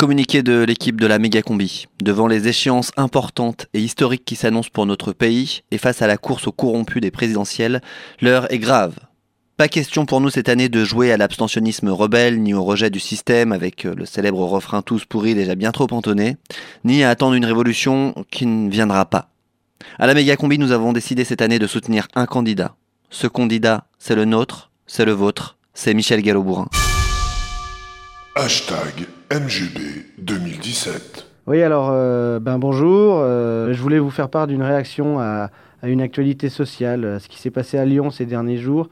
Communiqué de l'équipe de la méga combi. Devant les échéances importantes et historiques qui s'annoncent pour notre pays et face à la course au corrompu des présidentielles, l'heure est grave. Pas question pour nous cette année de jouer à l'abstentionnisme rebelle ni au rejet du système avec le célèbre refrain tous pourris déjà bien trop entonné, ni à attendre une révolution qui ne viendra pas. À la méga combi, nous avons décidé cette année de soutenir un candidat. Ce candidat, c'est le nôtre, c'est le vôtre, c'est Michel Gallo-Bourrin. Hashtag MGB 2017. Oui, alors, euh, ben bonjour. Euh, je voulais vous faire part d'une réaction à, une actualité sociale, à ce qui s'est passé à Lyon ces derniers jours.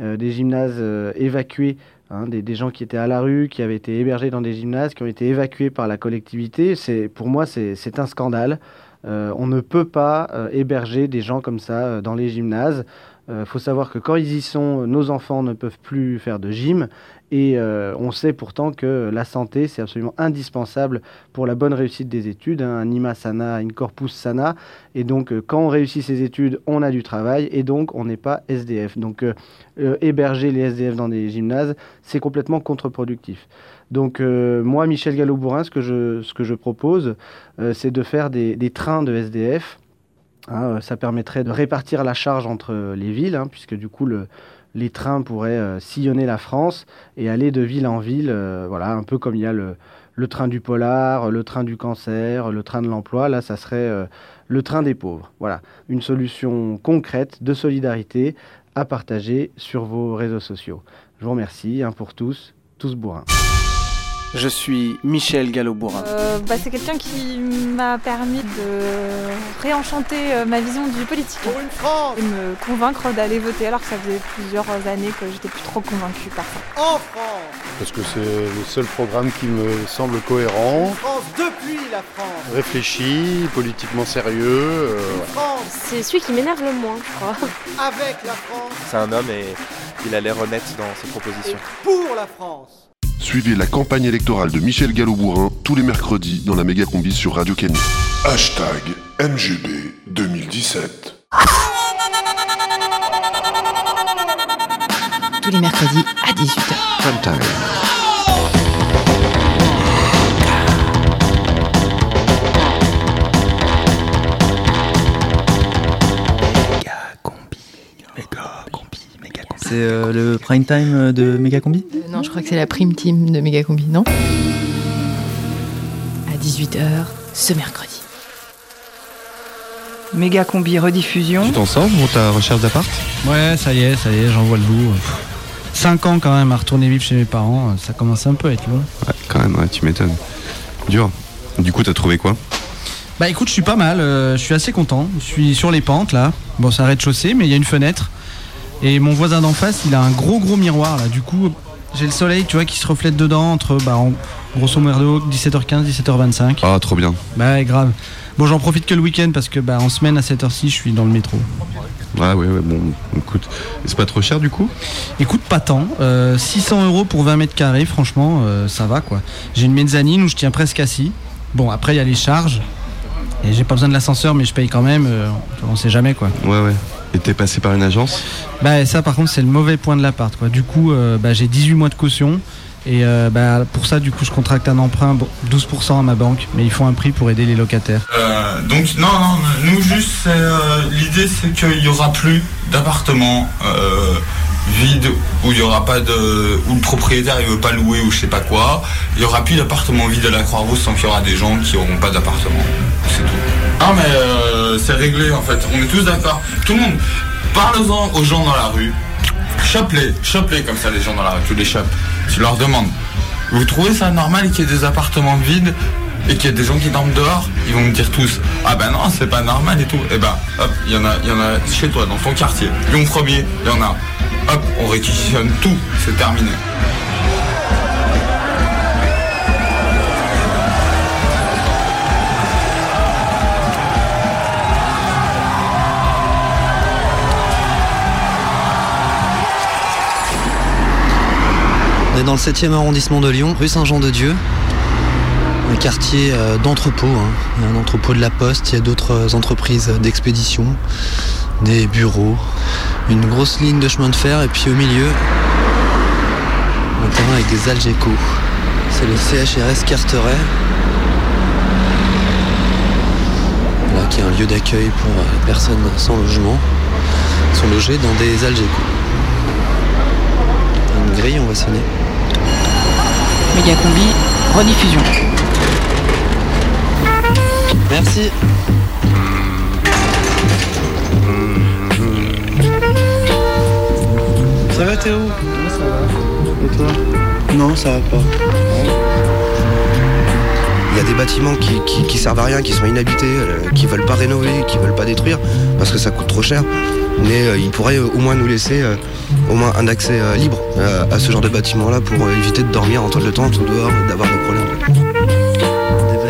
Euh, des gymnases évacués, hein, des, gens qui étaient à la rue, qui avaient été hébergés dans des gymnases, qui ont été évacués par la collectivité. Pour moi, c'est un scandale. on ne peut pas héberger des gens comme ça dans les gymnases. Il euh, faut savoir que quand ils y sont, nos enfants ne peuvent plus faire de gym. Et euh, on sait pourtant que la santé, c'est absolument indispensable pour la bonne réussite des études. Hein, un IMA sana, une corpus sana. Et donc, euh, quand on réussit ses études, on a du travail et donc on n'est pas SDF. Donc, héberger les SDF dans des gymnases, c'est complètement contre-productif. Donc, moi, Michel Gallo-Bourrin, ce, que je, propose, c'est de faire des trains de SDF Hein, euh, ça permettrait de répartir la charge entre les villes, hein, puisque du coup le, les trains pourraient euh, sillonner la France et aller de ville en ville, euh, voilà, un peu comme il y a le, le, train du polar, le train du cancer, le train de l'emploi. Là, ça serait le train des pauvres. Voilà, une solution concrète de solidarité à partager sur vos réseaux sociaux. Je vous remercie hein, pour tous, tous bourrins. Je suis Michel Gallo-Bourrin. Euh, bah, c'est quelqu'un qui m'a permis de réenchanter euh, ma vision du politique. Pour une France Et me convaincre d'aller voter alors que ça faisait plusieurs années que j'étais plus trop convaincue par ça. En France Parce que c'est le seul programme qui me semble cohérent. Une France depuis la France Réfléchi, politiquement sérieux. Euh, une France C'est celui qui m'énerve le moins, je crois. Avec la France C'est un homme et il a l'air honnête dans ses propositions. Et pour la France Suivez la campagne électorale de Michel Gallo-Bourrin tous les mercredis dans la méga combi sur Radio Canu. Hashtag MGB 2017. Tous les mercredis à 18h. Prime time. C'est euh, le prime time de Megacombi? Euh, Non, je crois que c'est la prime team de Megacombi, non? À 18h ce mercredi. Megacombi rediffusion. Tu t'en sors pour ta recherche d'appart? Ouais, ça y est, ça y est, j'en vois le bout. 5 ans quand même à retourner vivre chez mes parents, ça commence un peu à être long. Ouais, quand même, ouais, tu m'étonnes. Dur. Du coup, t'as trouvé quoi? Bah écoute, je suis pas mal, euh, je suis assez content. Je suis sur les pentes là. Bon, c'est un rez-de-chaussée, mais il y a une fenêtre. Et mon voisin d'en face, il a un gros gros miroir là. Du coup, j'ai le soleil, tu vois, qui se reflète dedans entre, bah, en, grosso modo, 17h15, 17h25. Ah, trop bien. Bah, grave. Bon, j'en profite que le week-end parce que, bah, en semaine à cette heure-ci, je suis dans le métro. Ouais, ouais, ouais, bon, écoute. C'est pas trop cher du coup? Écoute, pas tant. Euh, 600 euros pour 20 mètres carrés, franchement, euh, ça va quoi. J'ai une mezzanine où je tiens presque assis. Bon, après, il y a les charges. Et j'ai pas besoin de l'ascenseur, mais je paye quand même. Euh, on sait jamais quoi. Ouais, ouais. Et t'es passé par une agence Bah ça par contre c'est le mauvais point de l'appart quoi. Du coup euh, bah, j'ai 18 mois de caution et euh, bah, pour ça du coup je contracte un emprunt 12% à ma banque mais ils font un prix pour aider les locataires. Euh, donc non non nous juste l'idée c'est qu'il y aura plus d'appartements vides où il y aura pas de où le propriétaire il veut pas louer ou je sais pas quoi. Il y aura plus d'appartements vides à la Croix-Rousse sans qu'il y aura des gens qui auront pas d'appartement. C'est tout. Ah mais euh, c'est réglé en fait, on est tous d'accord. Tout le monde, parle-en aux gens dans la rue. Chope-les, chope-les comme ça les gens dans la rue, tu les chopes. Tu leur demandes, vous trouvez ça normal qu'il y ait des appartements vides et qu'il y ait des gens qui dorment dehors? Ils vont me dire tous, ah ben non c'est pas normal et tout. Et ben hop, il y en a, y en a chez toi, dans ton quartier. Lyon premier, il y en a. Hop, on réquisitionne tout, c'est terminé. On est dans le 7e arrondissement de Lyon, rue Saint-Jean-de-Dieu. Un quartier euh, d'entrepôt. Hein. Un entrepôt de la Poste, il y a d'autres entreprises d'expédition, des bureaux, une grosse ligne de chemin de fer et puis au milieu, un terrain avec des Algeco. C'est le CHRS Carteret. Là, qui est un lieu d'accueil pour les personnes sans logement. Sont logés dans des algécos. Une grille, on va sonner. Méga combi, rediffusion. Merci. Ça va Théo? Ça va. Et toi? Non, ça va pas. Il y a des bâtiments qui, qui, qui servent à rien, qui sont inhabités, euh, qui veulent pas rénover, qui veulent pas détruire, parce que ça coûte trop cher. Mais euh, ils pourraient euh, au moins nous laisser au moins un accès libre à ce genre de bâtiment-là pour éviter de dormir en toile de tente ou dehors, d'avoir des problèmes.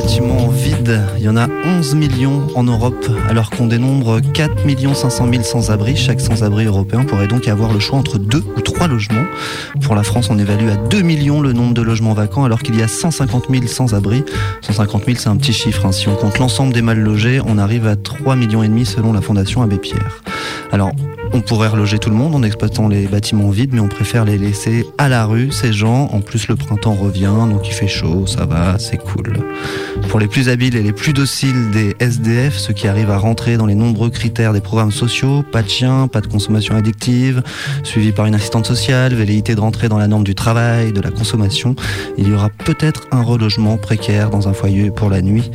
Il y en a 11 millions en Europe, alors qu'on dénombre 4 500 000 sans-abri. Chaque sans-abri européen pourrait donc avoir le choix entre deux ou trois logements. Pour la France, on évalue à 2 millions le nombre de logements vacants, alors qu'il y a 150 000 sans-abri. 150 000, c'est un petit chiffre. hein. Si on compte l'ensemble des mal logés, on arrive à 3 millions et demi selon la Fondation Abbé Pierre. Alors, on pourrait reloger tout le monde en exploitant les bâtiments vides, mais on préfère les laisser à la rue, ces gens. En plus, le printemps revient, donc il fait chaud, ça va, c'est cool. Pour les plus habiles et les plus dociles des SDF, ceux qui arrivent à rentrer dans les nombreux critères des programmes sociaux, pas de chien, pas de consommation addictive, suivi par une assistante sociale, velléité de rentrer dans la norme du travail, de la consommation, il y aura peut-être un relogement précaire dans un foyer pour la nuit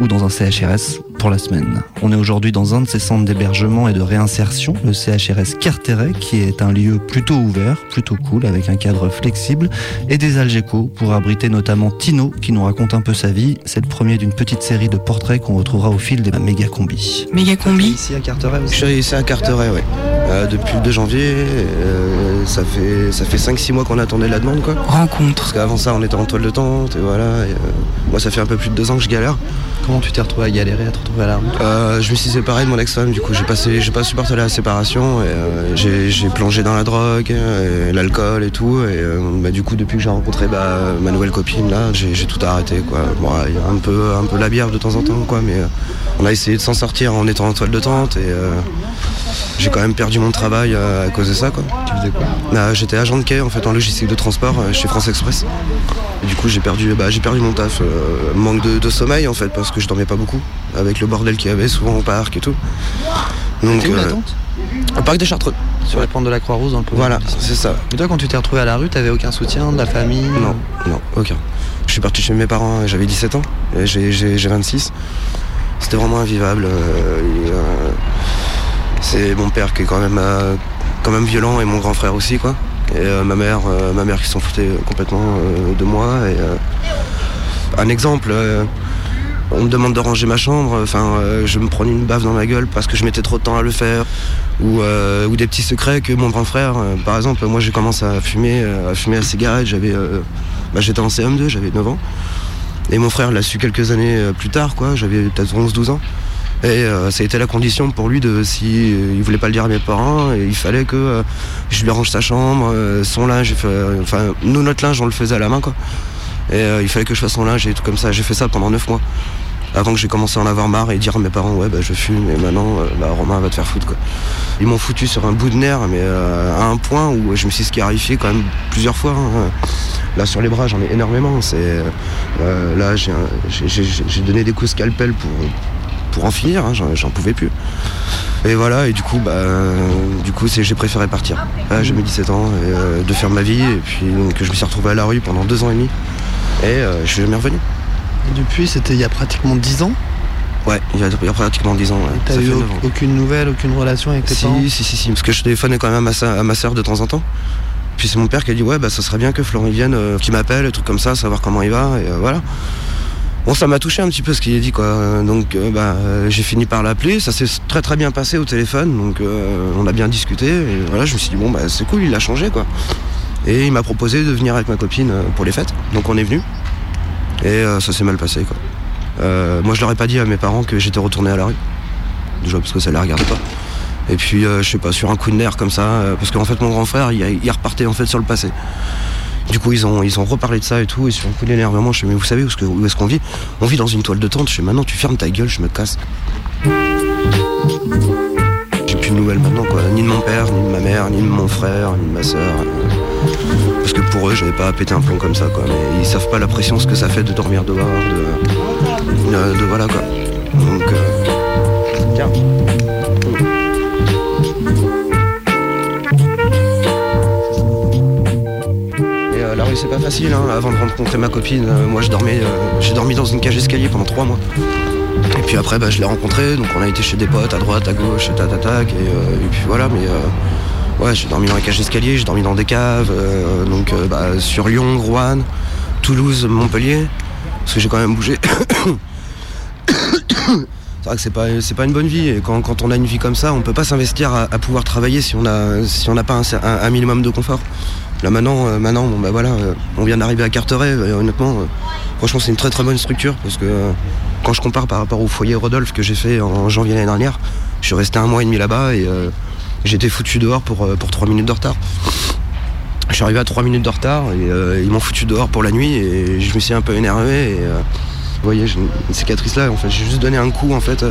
ou dans un CHRS pour la semaine. On est aujourd'hui dans un de ces centres d'hébergement et de réinsertion, le CHRS Carteret, qui est un lieu plutôt ouvert, plutôt cool, avec un cadre flexible, et des Algeco pour abriter notamment Tino, qui nous raconte un peu sa vie. C'est le premier d'une petite série de portraits qu'on retrouvera au fil des méga combi. Méga combi Ici à Carteret aussi. Je suis ici à Carteret, ouais. Euh, depuis le 2 janvier, euh, ça fait, ça fait 5-6 mois qu'on attendait la demande. Quoi. Rencontre. Parce qu'avant ça, on était en toile de tente, et voilà. Euh, moi, ça fait un peu plus de 2 ans que je galère. Comment tu t'es retrouvé à galérer à 3 euh, je me suis séparé de mon ex-femme, du coup, j'ai pas supporté la séparation. Euh, j'ai, plongé dans la drogue, euh, l'alcool et tout. Et bah, du coup, depuis que j'ai rencontré bah, ma nouvelle copine là, j'ai, tout arrêté quoi. Bon, un peu, un peu la bière de temps en temps quoi, mais on a essayé de s'en sortir en étant en toile de tente et j'ai quand même perdu mon travail à cause de ça quoi. Tu faisais quoi? Bah, j'étais agent de quai en fait en logistique de transport chez France Express. Et du coup, j'ai perdu, perdu mon taf. manque de, de, sommeil en fait parce que je dormais pas beaucoup avec le bordel qu'il y avait souvent au parc et tout. Donc où la euh, tente au parc des Chartreux. Sur la pente de la Croix-Rouge dans le Voilà, c'est ça. Mais toi, quand tu t'es retrouvé à la rue, t'avais aucun soutien de la famille Non, non, aucun. Je suis parti chez mes parents, j'avais 17 ans, et j'ai, j'ai- j'ai 26. C'était vraiment invivable. euh, euh, c'est mon père qui est quand même, euh, quand même violent et mon grand frère aussi, quoi. Et euh, ma mère, euh, ma mère qui s'en foutait complètement euh, de moi. Et, euh, un exemple, euh, on me demande de ranger ma chambre, enfin, euh, je me prenais une baffe dans ma gueule parce que je mettais trop de temps à le faire. Ou, euh, des petits secrets que mon grand frère, euh, par exemple, moi j'ai commencé à fumer, à fumer la cigarette, j'avais, bah, j'étais en CM2, j'avais 9 ans. Et mon frère l'a su quelques années plus tard, quoi, j'avais peut-être 11-12 ans. Et ça a été la condition pour lui de si il voulait pas le dire à mes parents, il fallait que je lui arrange sa chambre, son linge, enfin nous notre linge on le faisait à la main. Et il fallait que je fasse son linge et tout comme ça. J'ai fait ça pendant 9 mois. Avant que j'ai commencé à en avoir marre et dire à mes parents ouais bah je fume et maintenant euh, bah Romain va te faire foutre quoi. Ils m'ont foutu sur un bout de nerf mais euh, à un point où je me suis scarifié quand même plusieurs fois. hein. Là sur les bras j'en ai énormément. Euh, là j'ai donné des coups scalpel pour pour en finir. hein. J'en pouvais plus. Et voilà et du coup bah du coup j'ai préféré partir. Là, j'ai mis 17 ans de faire ma vie et puis donc je me suis retrouvé à la rue pendant deux ans et demi et euh, je suis jamais revenu. Et depuis, c'était il y a pratiquement 10 ans. Ouais, il y a, il y a pratiquement 10 ans. Ouais. T'as eu aucune nouvelle, aucune relation avec tes parents Si, si, si, si, parce que je téléphonais quand même à ma, sœur- à ma soeur de temps en temps. Puis c'est mon père qui a dit ouais bah ça serait bien que Florent vienne, euh, qu'il m'appelle, un truc comme ça, savoir comment il va, et euh, voilà. Bon ça m'a touché un petit peu ce qu'il a dit quoi. Donc euh, bah euh, j'ai fini par l'appeler, ça s'est très très bien passé au téléphone, donc on a bien discuté, et voilà, je me suis dit bon bah c'est cool, il a changé quoi. Et il m'a proposé de venir avec ma copine pour les fêtes, donc on est venu. Et euh, ça s'est mal passé quoi. Euh, moi je leur ai pas dit à mes parents que j'étais retourné à la rue. Déjà parce que ça les regardait pas. Et puis euh, je sais pas, sur un coup de nerf comme ça, parce qu'en fait mon grand frère il, repartait en fait sur le passé. Du coup ils ont, reparlé de ça et tout, et sur un coup d'énervement, je fais mais vous savez où est-ce qu'on vit? On vit dans une toile de tente, je fais maintenant tu fermes ta gueule, je me casse. J'ai plus de nouvelles maintenant quoi, ni de mon père, ni de ma mère, ni de mon frère, ni de ma soeur. Parce que pour eux, j'avais pas à péter un plomb comme ça, quoi. Mais ils savent pas la pression, ce que ça fait de dormir dehors, de, de, de- voilà, quoi. Donc, euh, tiens. Et euh, la rue c'est pas facile hein. avant de rencontrer ma copine, euh, moi je dormais euh, j'ai dormi dans une cage d'escalier pendant trois mois. Et puis après bah, je l'ai rencontré, donc on a été chez des potes à droite, à gauche, et tatatac, et, et puis voilà, mais euh, ouais j'ai dormi dans la cage d'escalier, j'ai dormi dans des caves, euh, donc euh, bah, sur Lyon, Rouen, Toulouse, Montpellier, parce que j'ai quand même bougé. C'est vrai que c'est pas, pas une bonne vie et quand, quand on a une vie comme ça, on peut pas s'investir à, pouvoir travailler si on si n'a pas un, minimum de confort. Là maintenant, euh, maintenant bon, bah voilà, on vient d'arriver à Carteret, et honnêtement, franchement c'est une très très bonne structure parce que quand je compare par rapport au foyer Rodolphe que j'ai fait en janvier l'année dernière, je suis resté un mois et demi là-bas et été foutu dehors pour, euh, pour 3 minutes de retard. Je suis arrivé à 3 minutes de retard et euh, ils m'ont foutu dehors pour la nuit et je me suis un peu énervé euh, vous voyez, j'ai une cicatrice là, en fait, j'ai juste donné un coup en fait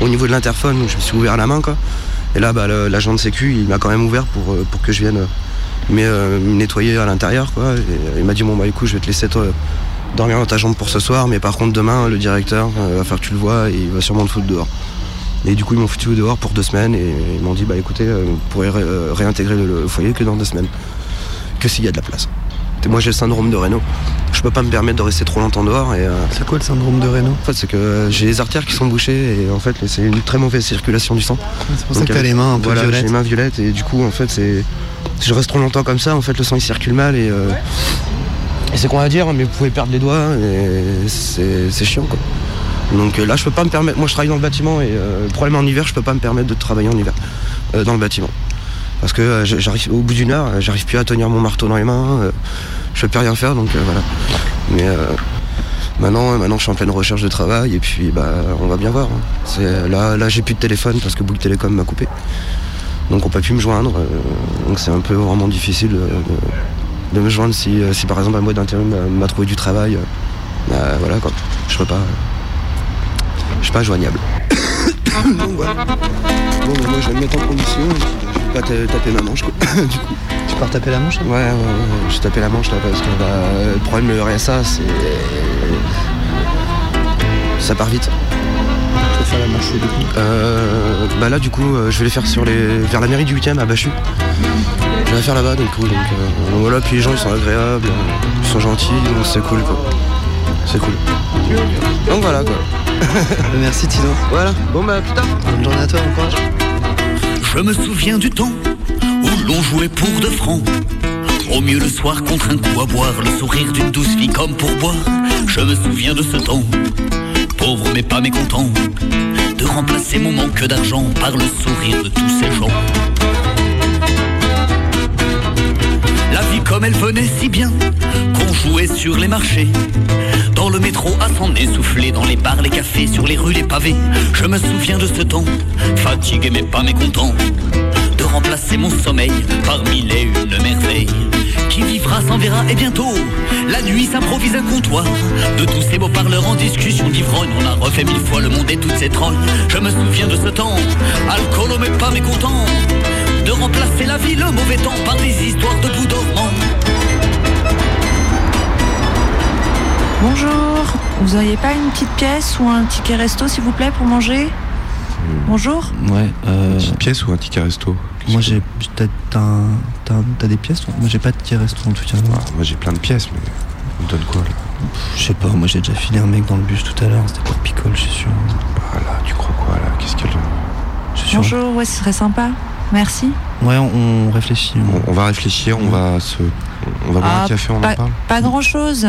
au niveau de l'interphone, donc je me suis ouvert la main quoi. Et là, bah, le- l'agent de sécu, il m'a quand même ouvert pour, pour que je vienne me nettoyer à l'intérieur il m'a dit bon bah écoute, je vais te laisser toi, dormir dans ta chambre pour ce soir, mais par contre demain, le directeur va faire que tu le vois et il va sûrement te foutre dehors. Et du coup, ils m'ont foutu dehors pour deux semaines et ils m'ont dit bah écoutez, euh, vous pourrez ré- euh, réintégrer le, foyer que dans deux semaines, que s'il y a de la place. Et moi j'ai le syndrome de Raynaud. Je peux pas me permettre de rester trop longtemps dehors. Et, C'est quoi le syndrome de Raynaud En fait, c'est que euh, j'ai les artères qui sont bouchées et en fait, c'est une très mauvaise circulation du sang. C'est pour ça que t'as euh, les mains un peu voilà, violettes. J'ai les mains violettes et du coup, en fait, c'est si je reste trop longtemps comme ça, en fait, le sang il circule mal et, euh, et c'est qu'on va dire, mais vous pouvez perdre les doigts et c'est c'est chiant quoi. Donc euh, là, je peux pas me permettre. Moi, je travaille dans le bâtiment et euh, le problème en hiver, je peux pas me permettre de travailler en hiver euh, dans le bâtiment. Parce que j'arrive au bout d'une heure, j'arrive plus à tenir mon marteau dans les mains, je peux plus rien faire, donc voilà. Mais maintenant, maintenant, je suis en pleine recherche de travail et puis bah, on va bien voir. hein. Là, là, j'ai plus de téléphone parce que Bouygues Télécom m'a coupé, donc on peut plus me joindre. donc c'est un peu vraiment difficile de, me joindre si, par exemple un mois d'intérim m'a- trouvé du travail. bah, voilà quoi, je peux pas, je suis pas joignable. donc voilà. Bon, bah, moi je vais me mettre en condition. bah, Je vais pas ta- taper ma manche quoi. du coup. Tu pars taper la manche Ouais, ouais, ouais, j'ai tapé la manche là parce que bah, le problème de RSA c'est. Ça part vite. Tu faire la manche du coup? Euh, bah là du coup euh, je vais les faire sur les. vers la mairie du 8ème à Bachu. Je vais la faire là-bas donc cool. Donc, euh, donc voilà, puis les gens ils sont agréables, euh, ils sont gentils, donc c'est cool quoi. C'est cool. Donc voilà quoi. Merci Tino. Voilà, bon bah plus tard. Bonne journée à toi, bon courage. Je me souviens du temps où l'on jouait pour de francs. Au mieux le soir contre un coup à boire, le sourire d'une douce fille comme pour boire. Je me souviens de ce temps, pauvre mais pas mécontent, de remplacer mon manque d'argent par le sourire de tous ces gens. La vie comme elle venait si bien, qu'on jouait sur les marchés. Dans le métro à s'en essouffler, dans les bars, les cafés, sur les rues, les pavés. Je me souviens de ce temps, fatigué mais pas mécontent, de remplacer mon sommeil par mille et une merveilles. Qui vivra s'en verra et bientôt, la nuit s'improvise un comptoir. De tous ces beaux parleurs en discussion d'ivrogne, on a refait mille fois le monde et toutes ses trognes. Je me souviens de ce temps, alcoolo mais pas mécontent, de remplacer la vie, le mauvais temps, par des histoires de bout. Bonjour, vous auriez pas une petite pièce ou un ticket resto s'il vous plaît pour manger Bonjour Ouais. Euh... Une petite pièce ou un ticket resto Moi j'ai. T'as t'as un- t'as des pièces toi? Moi j'ai pas de ticket resto en tout cas. Ah, moi j'ai plein de pièces, mais on me donne quoi là? Je sais pas, moi j'ai déjà filé un mec dans le bus tout à l'heure, c'était pour picole, je suis sûr. Bah là, tu crois quoi là? Qu'est-ce qu'elle. Je suis sûr. Bonjour, ouais, ce serait sympa. Merci. Ouais, on, on réfléchit. On, on va réfléchir, on va se. On va boire Ah, un café, on pas, en parle pas grand chose.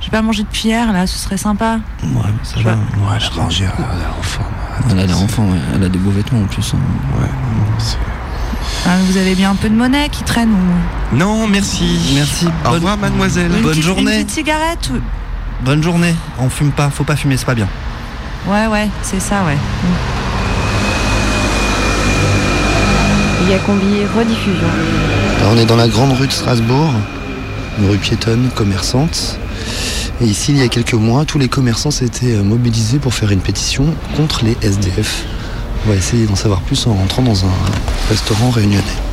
J'ai pas mangé depuis hier là, ce serait sympa. Ouais, ça va. Ouais, elle a mangé, elle a l'enfant. Elle a enfant, ouais. elle a des beaux vêtements en plus. hein. Ouais, c'est. Ah, vous avez bien un peu de monnaie qui traîne ou? Non, merci. Merci. Au bonne- revoir, mademoiselle. une Bonne petite, journée. Une petite cigarette ou- Bonne journée. On fume pas, faut pas fumer, c'est pas bien. Ouais, ouais, c'est ça, ouais. On est dans la grande rue de Strasbourg, une rue piétonne commerçante. Et ici, il y a quelques mois, tous les commerçants s'étaient euh, mobilisés pour faire une pétition contre les SDF. On va essayer d'en savoir plus en rentrant dans un restaurant réunionnais.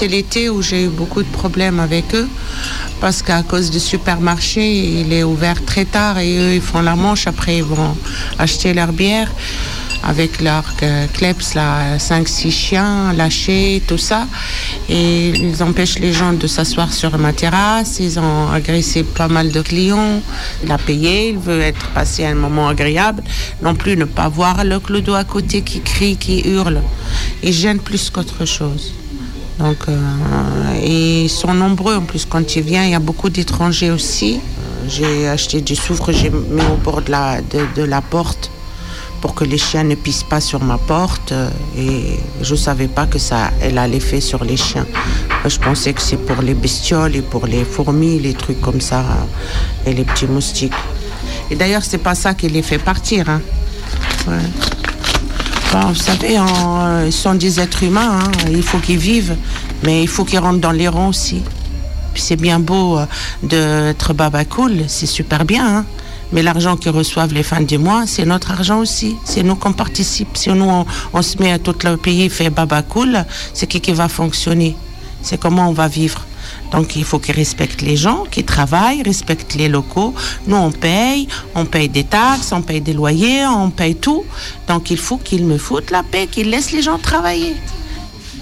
C'est l'été où j'ai eu beaucoup de problèmes avec eux. Parce qu'à cause du supermarché, il est ouvert très tard et eux, ils font la manche. Après, ils vont acheter leur bière avec leur euh, kleps, là, 5-6 chiens lâchés, tout ça. Et ils empêchent les gens de s'asseoir sur ma terrasse. Ils ont agressé pas mal de clients. Il a payé, il veut être passé un moment agréable. Non plus ne pas voir le clodo à côté qui crie, qui hurle. Ils gênent plus qu'autre chose. Donc, euh, ils sont nombreux en plus quand il vient. Il y a beaucoup d'étrangers aussi. J'ai acheté du soufre, j'ai mis au bord de la, de, la porte pour que les chiens ne pissent pas sur ma porte. euh, Et je ne savais pas que ça elle a l'effet sur les chiens. Je pensais que c'est pour les bestioles et pour les fourmis, les trucs comme ça, euh, et les petits moustiques. Et d'ailleurs, c'est pas ça qui les fait partir. hein. Vous savez, en- ils sont des êtres humains, hein. il faut qu'ils vivent, mais il faut qu'ils rentrent dans les rangs aussi. C'est bien beau euh, d'être baba cool, c'est super bien, hein. mais l'argent qu'ils reçoivent les fins du mois, c'est notre argent aussi. C'est nous qu'on participe. Si nous, on, on se met à tout le pays fait baba cool, c'est qui qui va fonctionner? C'est comment on va vivre? Donc il faut qu'ils respectent les gens qui travaillent, respectent les locaux. Nous, on paye, on paye des taxes, on paye des loyers, on paye tout. Donc il faut qu'ils me foutent la paix, qu'ils laissent les gens travailler.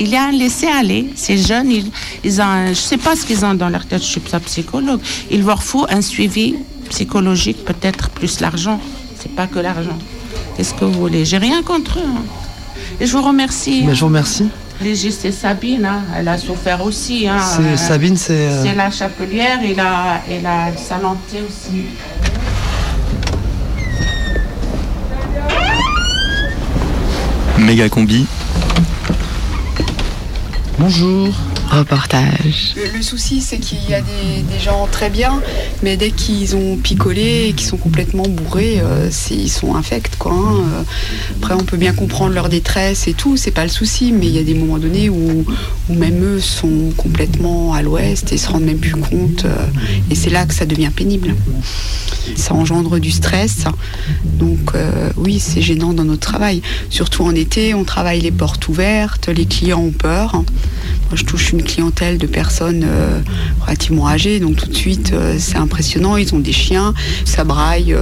Il y a un laisser-aller. Ces jeunes, ils, ils ont, je ne sais pas ce qu'ils ont dans leur tête, je suis pas psychologue. Il leur faut un suivi psychologique, peut-être plus l'argent. C'est pas que l'argent. Qu'est-ce que vous voulez? J'ai rien contre eux. hein. Et je vous remercie. Mais je vous remercie. Légiste et Sabine, hein, elle a souffert aussi. hein. C'est- Euh, Sabine, c'est, euh, C'est la chapelière et la, et la salanté aussi. Méga combi. Bonjour. Reportage. Le, souci, c'est qu'il y a des, gens très bien, mais dès qu'ils ont picolé et qu'ils sont complètement bourrés, euh, ils sont infects. Quoi, hein. Euh, Après, on peut bien comprendre leur détresse et tout, c'est pas le souci, mais il y a des moments donnés où, même eux sont complètement à l'ouest et se rendent même plus compte. euh, et c'est là que ça devient pénible. Ça engendre du stress. Donc euh, oui, c'est gênant dans notre travail. Surtout en été, on travaille les portes ouvertes, les clients ont peur. Moi, je touche une clientèle de personnes euh, relativement âgées, donc tout de suite, c'est impressionnant. Ils ont des chiens, ça braille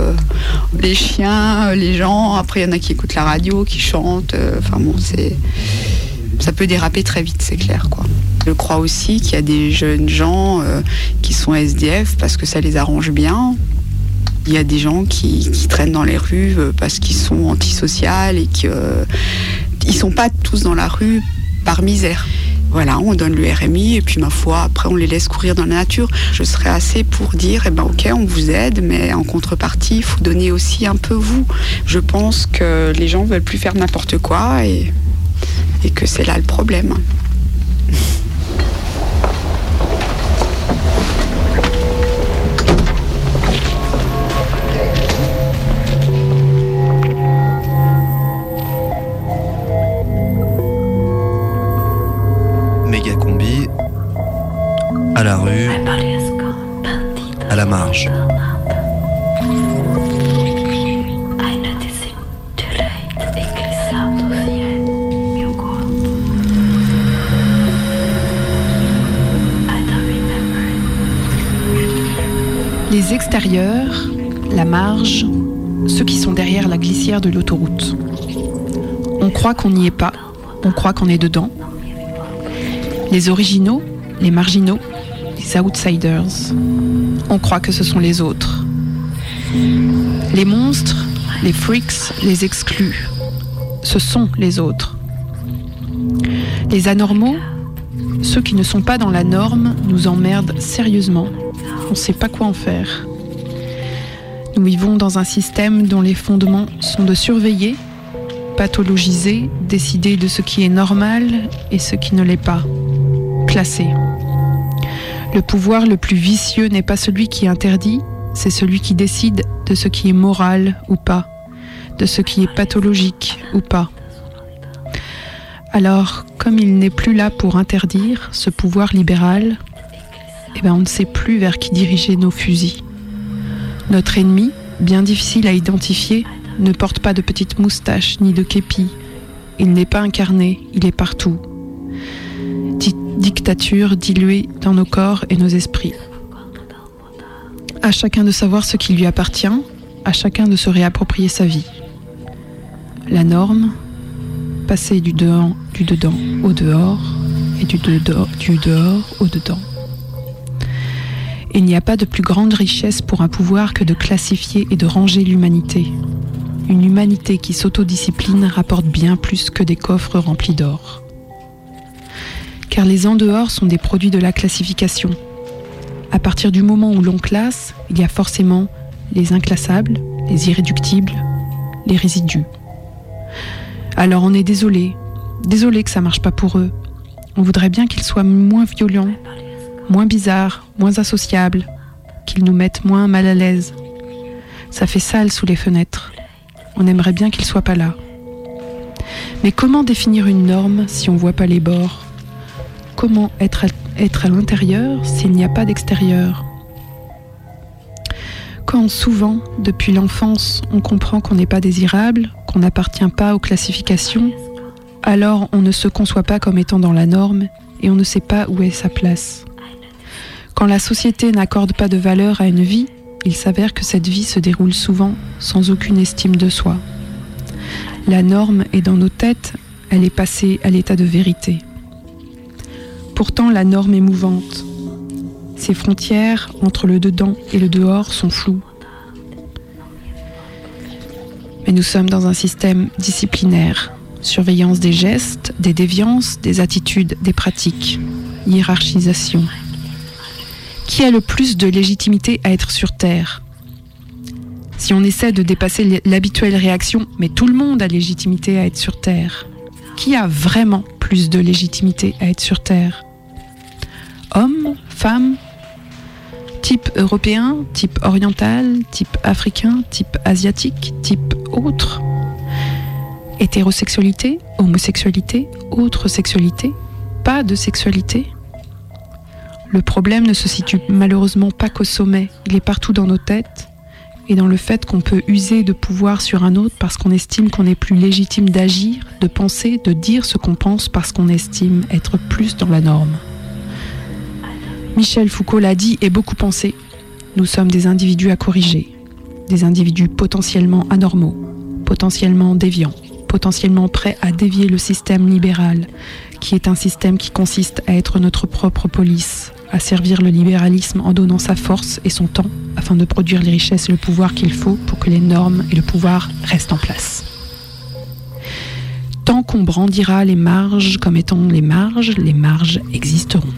les chiens, les gens. Après, il y en a qui écoutent la radio, qui chantent. Enfin bon, c'est ça peut déraper très vite, c'est clair. Je crois aussi qu'il y a des jeunes gens euh, qui sont SDF parce que ça les arrange bien. Il y a des gens qui, traînent dans les rues euh, parce qu'ils sont antisociaux et qu'ils ne sont pas tous dans la rue par misère. Voilà, on donne le RMI et puis ma foi, après on les laisse courir dans la nature. Je serais assez pour dire, eh ben ok, on vous aide, mais en contrepartie, il faut donner aussi un peu vous. Je pense que les gens veulent plus faire n'importe quoi et, et que c'est là le problème. Méga combi. À la rue. À la marge. Les extérieurs, la marge, ceux qui sont derrière la glissière de l'autoroute. On croit qu'on n'y est pas, on croit qu'on est dedans. Les originaux, les marginaux, les outsiders. On croit que ce sont les autres. Les monstres, les freaks, les exclus. Ce sont les autres. Les anormaux, ceux qui ne sont pas dans la norme, nous emmerdent sérieusement. On ne sait pas quoi en faire. Nous vivons dans un système dont les fondements sont de surveiller, pathologiser, décider de ce qui est normal et ce qui ne l'est pas, classer. Le pouvoir le plus vicieux n'est pas celui qui interdit, c'est celui qui décide de ce qui est moral ou pas, de ce qui est pathologique ou pas. Alors, comme il n'est plus là pour interdire ce pouvoir libéral, eh ben on ne sait plus vers qui diriger nos fusils. Notre ennemi, bien difficile à identifier, ne porte pas de petites moustaches ni de képi. Il n'est pas incarné, il est partout. dictature diluée dans nos corps et nos esprits. À chacun de savoir ce qui lui appartient, à chacun de se réapproprier sa vie. La norme, passer du dedans, du dedans au dehors et du dehors, du dehors au dedans. Il n'y a pas de plus grande richesse pour un pouvoir que de classifier et de ranger l'humanité. Une humanité qui s'autodiscipline rapporte bien plus que des coffres remplis d'or. Car les en dehors sont des produits de la classification. À partir du moment où l'on classe, il y a forcément les inclassables, les irréductibles, les résidus. Alors on est désolé, désolé que ça marche pas pour eux. On voudrait bien qu'ils soient moins violents, moins bizarres, moins associables, qu'ils nous mettent moins mal à l'aise. Ça fait sale sous les fenêtres. On aimerait bien qu'ils soient pas là. Mais comment définir une norme si on voit pas les bords? Comment être à l'intérieur s'il n'y a pas d'extérieur? Quand souvent, depuis l'enfance, on comprend qu'on n'est pas désirable, qu'on n'appartient pas aux classifications, alors on ne se conçoit pas comme étant dans la norme et on ne sait pas où est sa place. Quand la société n'accorde pas de valeur à une vie, il s'avère que cette vie se déroule souvent sans aucune estime de soi. La norme est dans nos têtes, elle est passée à l'état de vérité. Pourtant, la norme est mouvante. Ses frontières entre le dedans et le dehors sont floues. Mais nous sommes dans un système disciplinaire, surveillance des gestes, des déviances, des attitudes, des pratiques, hiérarchisation. Qui a le plus de légitimité à être sur Terre. Si on essaie de dépasser l'habituelle réaction, mais tout le monde a légitimité à être sur Terre, qui a vraiment plus de légitimité à être sur Terre? Homme Femme Type européen Type oriental Type africain Type asiatique Type autre? Hétérosexualité Homosexualité Autre sexualité? Pas de sexualité? Le problème ne se situe malheureusement pas qu'au sommet, il est partout dans nos têtes et dans le fait qu'on peut user de pouvoir sur un autre parce qu'on estime qu'on est plus légitime d'agir, de penser, de dire ce qu'on pense parce qu'on estime être plus dans la norme. Michel Foucault l'a dit et beaucoup pensé. Nous sommes des individus à corriger, des individus potentiellement anormaux, potentiellement déviants, potentiellement prêts à dévier le système libéral, qui est un système qui consiste à être notre propre police, à servir le libéralisme en donnant sa force et son temps afin de produire les richesses et le pouvoir qu'il faut pour que les normes et le pouvoir restent en place. Tant qu'on brandira les marges comme étant les marges, les marges existeront.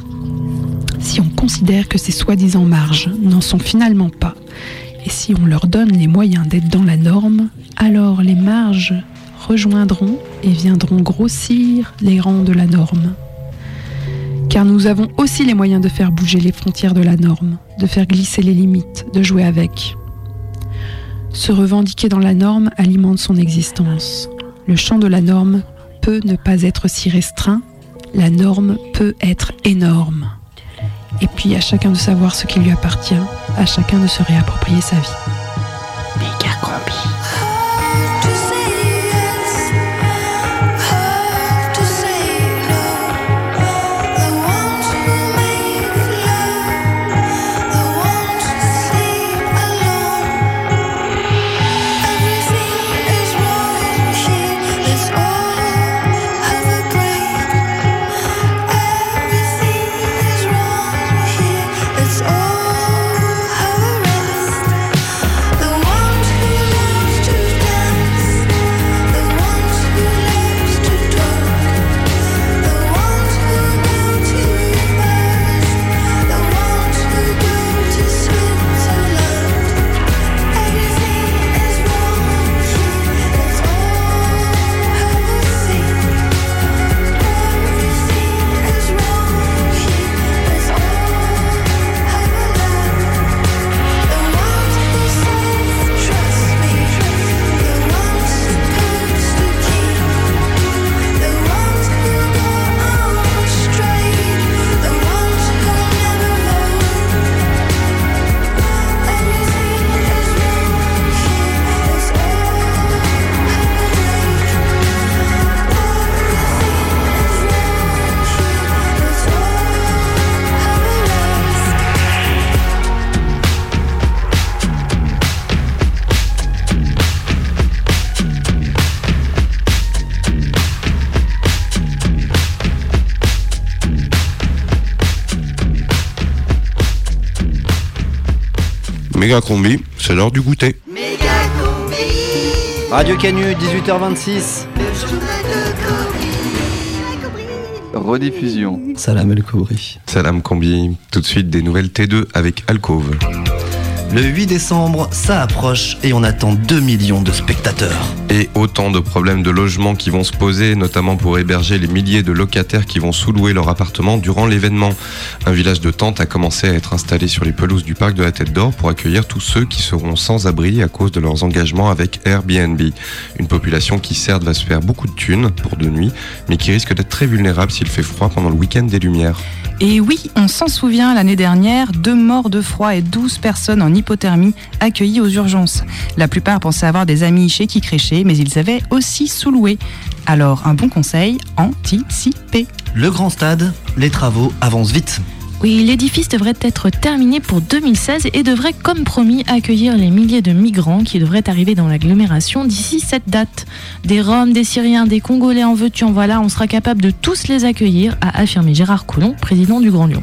Si on considère que ces soi-disant marges n'en sont finalement pas, et si on leur donne les moyens d'être dans la norme, alors les marges rejoindront et viendront grossir les rangs de la norme car nous avons aussi les moyens de faire bouger les frontières de la norme, de faire glisser les limites, de jouer avec. Se revendiquer dans la norme alimente son existence. Le champ de la norme peut ne pas être si restreint, la norme peut être énorme. Et puis à chacun de savoir ce qui lui appartient, à chacun de se réapproprier sa vie. Méga combi. Méga combi, c'est l'heure du goûter. Radio Canu, 18h26. Rediffusion. Salam El Koubri. Salam combi, tout de suite des nouvelles T2 avec Alcove. Le 8 décembre, ça approche et on attend 2 millions de spectateurs. Et autant de problèmes de logement qui vont se poser, notamment pour héberger les milliers de locataires qui vont sous-louer leur appartement durant l'événement. Un village de tentes a commencé à être installé sur les pelouses du parc de la Tête d'Or pour accueillir tous ceux qui seront sans abri à cause de leurs engagements avec Airbnb. Une population qui certes va se faire beaucoup de thunes pour deux nuits, mais qui risque d'être très vulnérable s'il fait froid pendant le week-end des Lumières. Et oui, on s'en souvient, l'année dernière, deux morts de froid et 12 personnes en hypothermie accueillies aux urgences. La plupart pensaient avoir des amis chez qui crécher, mais ils avaient aussi sous-loué. Alors, un bon conseil, anticiper. Le grand stade, les travaux avancent vite. Oui, l'édifice devrait être terminé pour 2016 et devrait, comme promis, accueillir les milliers de migrants qui devraient arriver dans l'agglomération d'ici cette date. Des Roms, des Syriens, des Congolais en veux-tu en voilà, on sera capable de tous les accueillir, a affirmé Gérard Collomb, président du Grand Lyon.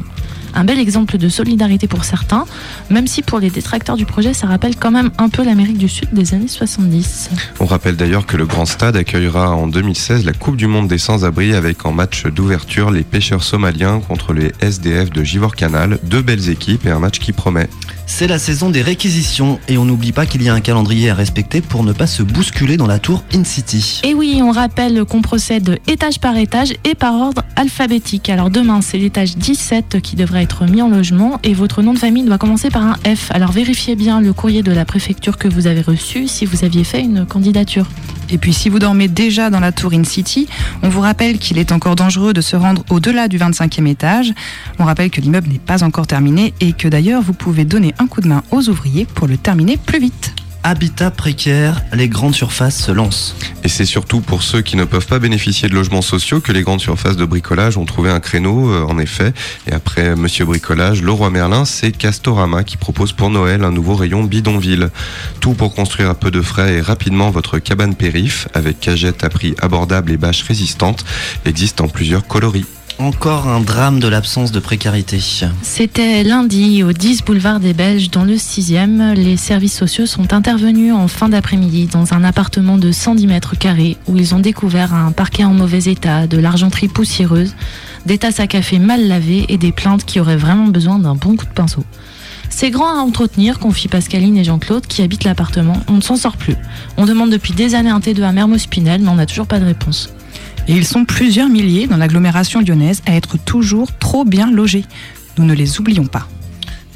Un bel exemple de solidarité pour certains, même si pour les détracteurs du projet, ça rappelle quand même un peu l'Amérique du Sud des années 70. On rappelle d'ailleurs que le Grand Stade accueillera en 2016 la Coupe du Monde des Sans-Abri avec en match d'ouverture les pêcheurs somaliens contre les SDF de Givor Canal. Deux belles équipes et un match qui promet. C'est la saison des réquisitions et on n'oublie pas qu'il y a un calendrier à respecter pour ne pas se bousculer dans la tour In-City. Et oui, on rappelle qu'on procède étage par étage et par ordre alphabétique. Alors demain, c'est l'étage 17 qui devrait être mis en logement et votre nom de famille doit commencer par un F. Alors vérifiez bien le courrier de la préfecture que vous avez reçu si vous aviez fait une candidature. Et puis si vous dormez déjà dans la tour In City, on vous rappelle qu'il est encore dangereux de se rendre au-delà du 25e étage. On rappelle que l'immeuble n'est pas encore terminé et que d'ailleurs vous pouvez donner un coup de main aux ouvriers pour le terminer plus vite. Habitat précaire, les grandes surfaces se lancent. Et c'est surtout pour ceux qui ne peuvent pas bénéficier de logements sociaux que les grandes surfaces de bricolage ont trouvé un créneau, euh, en effet. Et après Monsieur Bricolage, Leroy Merlin, c'est Castorama qui propose pour Noël un nouveau rayon bidonville. Tout pour construire à peu de frais et rapidement votre cabane périph, avec cagettes à prix abordable et bâches résistantes, existe en plusieurs coloris. Encore un drame de l'absence de précarité. C'était lundi au 10 boulevard des Belges, dans le 6e. Les services sociaux sont intervenus en fin d'après-midi dans un appartement de 110 mètres carrés où ils ont découvert un parquet en mauvais état, de l'argenterie poussiéreuse, des tasses à café mal lavées et des plaintes qui auraient vraiment besoin d'un bon coup de pinceau. C'est grand à entretenir, confie Pascaline et Jean-Claude qui habitent l'appartement. On ne s'en sort plus. On demande depuis des années un T2 à Mermoz-Pinel, mais on n'a toujours pas de réponse. Et ils sont plusieurs milliers dans l'agglomération lyonnaise à être toujours trop bien logés. Nous ne les oublions pas.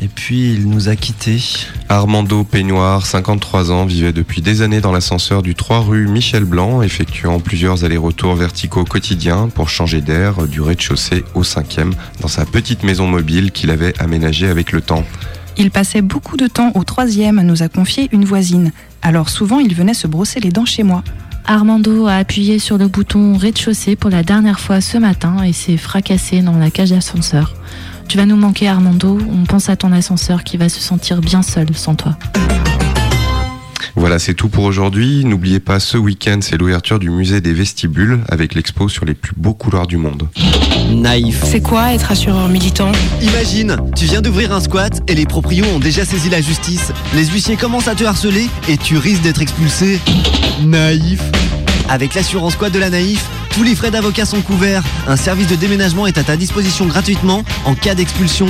Et puis il nous a quittés. Armando Peignoir, 53 ans, vivait depuis des années dans l'ascenseur du 3 rue Michel Blanc, effectuant plusieurs allers-retours verticaux quotidiens pour changer d'air du rez-de-chaussée au 5e dans sa petite maison mobile qu'il avait aménagée avec le temps. Il passait beaucoup de temps au troisième, nous a confié une voisine. Alors souvent, il venait se brosser les dents chez moi. Armando a appuyé sur le bouton rez-de-chaussée pour la dernière fois ce matin et s'est fracassé dans la cage d'ascenseur. Tu vas nous manquer Armando, on pense à ton ascenseur qui va se sentir bien seul sans toi. Voilà, c'est tout pour aujourd'hui. N'oubliez pas, ce week-end, c'est l'ouverture du musée des vestibules avec l'expo sur les plus beaux couloirs du monde. Naïf. C'est quoi être assureur militant? Imagine, tu viens d'ouvrir un squat et les proprios ont déjà saisi la justice. Les huissiers commencent à te harceler et tu risques d'être expulsé. Naïf. Avec l'assurance squat de la Naïf, tous les frais d'avocat sont couverts. Un service de déménagement est à ta disposition gratuitement en cas d'expulsion.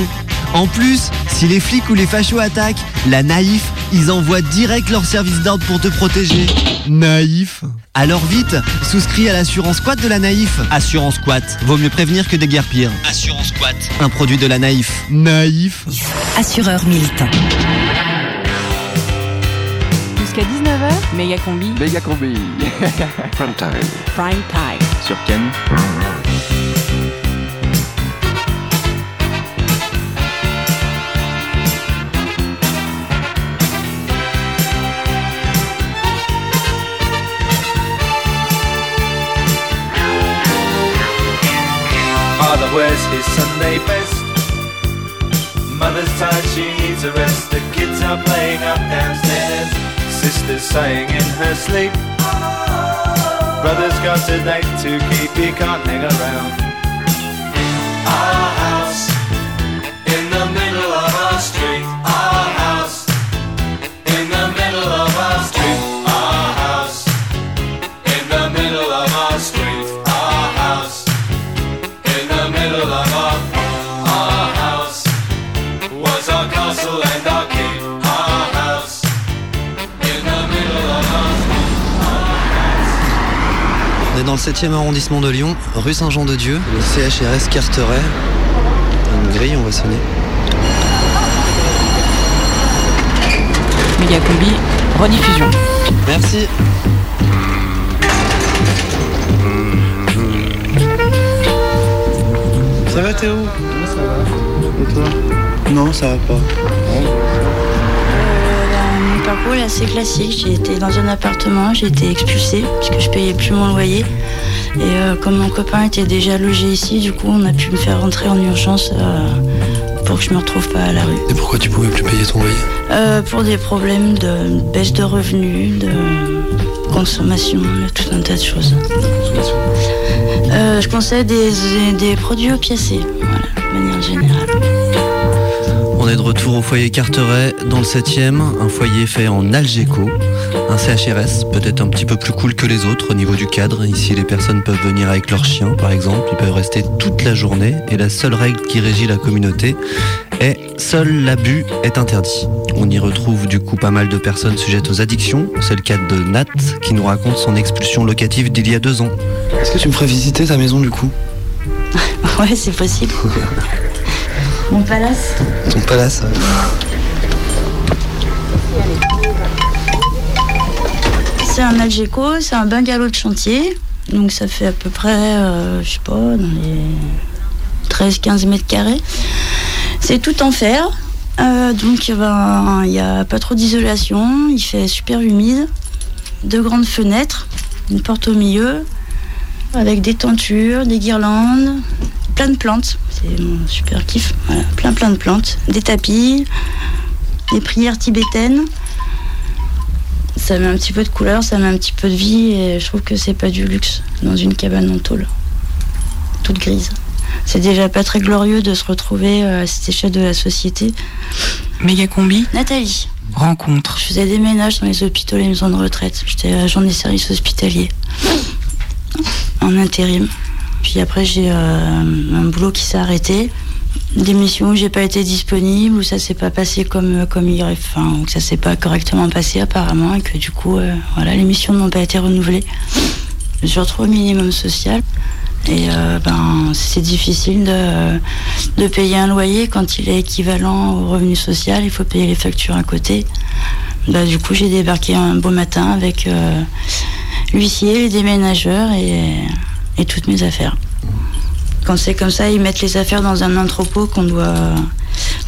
En plus, si les flics ou les fachos attaquent, la Naïf, ils envoient direct leur service d'ordre pour te protéger. Naïf. Alors vite, souscris à l'assurance squat de la Naïf. Assurance squat, vaut mieux prévenir que déguerpir. Assurance squat, un produit de la Naïf. Naïf. Assureur militant. Jusqu'à 19h, méga combi. Méga combi. Prime time. Prime time. Sur Ken. Wears his Sunday best. Mother's tired, she needs a rest. The kids are playing up downstairs. Sister's sighing in her sleep. Brother's got a date to keep, he can't hang around. 7e arrondissement de Lyon, rue Saint-Jean-de-Dieu, le CHRS Carteret. Une grille, on va sonner. Mégacombi, rediffusion. Merci. Ça va Théo? Ça va. Et toi? Non, ça va pas. Mon parcours est assez classique. J'ai été dans un appartement, j'ai été expulsée parce que je payais plus mon loyer. Et euh, comme mon copain était déjà logé ici, du coup, on a pu me faire rentrer en urgence euh, pour que je me retrouve pas à la rue. Et pourquoi tu pouvais plus payer ton loyer? Euh, pour des problèmes de baisse de revenus, de consommation, de tout un tas de choses. Euh, je conseille des, des produits opiacés, voilà, de manière générale. On est de retour au foyer Carteret dans le 7e, un foyer fait en Algeco, un CHRS peut-être un petit peu plus cool que les autres au niveau du cadre. Ici, les personnes peuvent venir avec leur chien, par exemple, ils peuvent rester toute la journée et la seule règle qui régit la communauté est seul l'abus est interdit. On y retrouve du coup pas mal de personnes sujettes aux addictions. C'est le cas de Nat qui nous raconte son expulsion locative d'il y a deux ans. Est-ce que tu me ferais visiter ta maison du coup? Ouais, c'est possible. Mon palace Ton palace C'est un Algeco, c'est un bungalow de chantier. Donc ça fait à peu près, euh, je sais pas, dans les 13-15 mètres carrés. C'est tout en fer. Euh, donc ben, il n'y a pas trop d'isolation, il fait super humide. Deux grandes fenêtres, une porte au milieu, avec des tentures, des guirlandes, plein de plantes. C'est mon super kiff. Voilà, plein plein de plantes. Des tapis, des prières tibétaines. Ça met un petit peu de couleur, ça met un petit peu de vie et je trouve que c'est pas du luxe dans une cabane en tôle. Toute grise. C'est déjà pas très glorieux de se retrouver euh, à cette échelle de la société. Mégacombi, Nathalie. rencontre. Je faisais des ménages dans les hôpitaux et les maisons de retraite. J'étais agent des services hospitaliers. En intérim. Puis après, j'ai euh, un boulot qui s'est arrêté. Des missions où j'ai pas été disponible, où ça s'est pas passé comme, comme il aurait enfin, où ça s'est pas correctement passé apparemment, et que du coup, euh, voilà, les missions n'ont pas été renouvelées. Je suis retrouvée au minimum social. Et euh, ben, c'est difficile de, de payer un loyer quand il est équivalent au revenu social. Il faut payer les factures à côté. Bah, du coup, j'ai débarqué un beau matin avec euh, l'huissier, les déménageurs et, et toutes mes affaires. Quand c'est comme ça, ils mettent les affaires dans un entrepôt qu'on doit,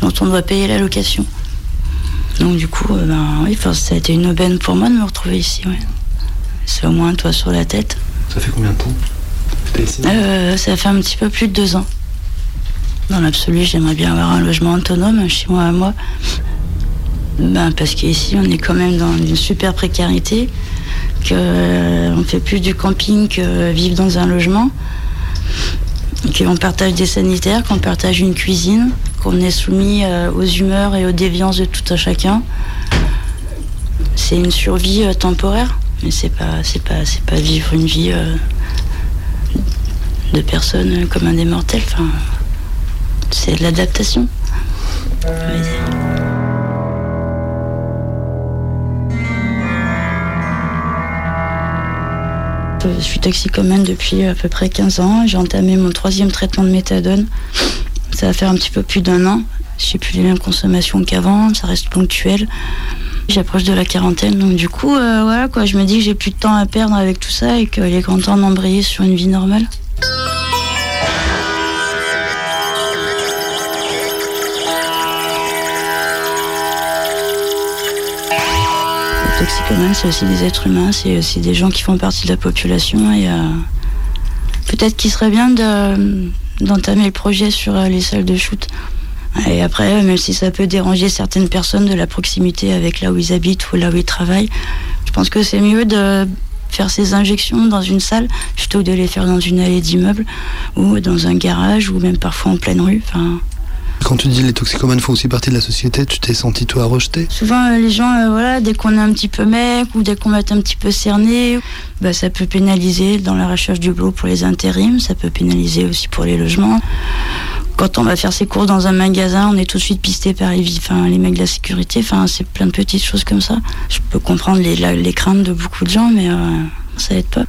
dont on doit payer la location. Donc du coup, euh, ben, oui, ça a été une aubaine pour moi de me retrouver ici. Ouais. C'est au moins un toit sur la tête. Ça fait combien de temps que t'es ici? Euh, ça fait un petit peu plus de deux ans. Dans l'absolu, j'aimerais bien avoir un logement autonome chez moi à moi. Ben, parce qu'ici, on est quand même dans une super précarité, que euh, fait plus du camping que vivre dans un logement, qu'on partage des sanitaires, qu'on partage une cuisine, qu'on est soumis euh, aux humeurs et aux déviances de tout un chacun. C'est une survie euh, temporaire, mais c'est pas, pas, vivre une vie de personne comme un des mortels. C'est de l'adaptation. on Je suis toxicomane depuis à peu près 15 ans. J'ai entamé mon troisième traitement de méthadone. Ça va faire un petit peu plus d'un an. J'ai plus les mêmes consommations qu'avant, ça reste ponctuel. J'approche de la quarantaine, donc du coup, euh, voilà quoi, je me dis que j'ai plus de temps à perdre avec tout ça et qu'il est grand temps d'embrayer sur une vie normale. C'est aussi des êtres humains, c'est aussi des gens qui font partie de la population et euh, peut-être qu'il serait bien de- d'entamer le projet sur euh, les salles de shoot. Et après, même si ça peut déranger certaines personnes de la proximité avec là où ils habitent ou là où ils travaillent, je pense que c'est mieux de faire ces injections dans une salle plutôt que de les faire dans une allée d'immeuble ou dans un garage ou même parfois en pleine rue. Quand tu dis les toxicomanes font aussi partie de la société, tu t'es senti toi rejeté Souvent, euh, les gens, euh, voilà, dès qu'on est un petit peu mec ou dès qu'on va être un petit peu cerné, bah, ça peut pénaliser dans la recherche du boulot pour les intérims, ça peut pénaliser aussi pour les logements. Quand on va faire ses courses dans un magasin, on est tout de suite pisté par les, enfin, les mecs de la sécurité. Enfin, c'est plein de petites choses comme ça. Je peux comprendre les, les craintes de beaucoup de gens, mais euh, ça aide pas.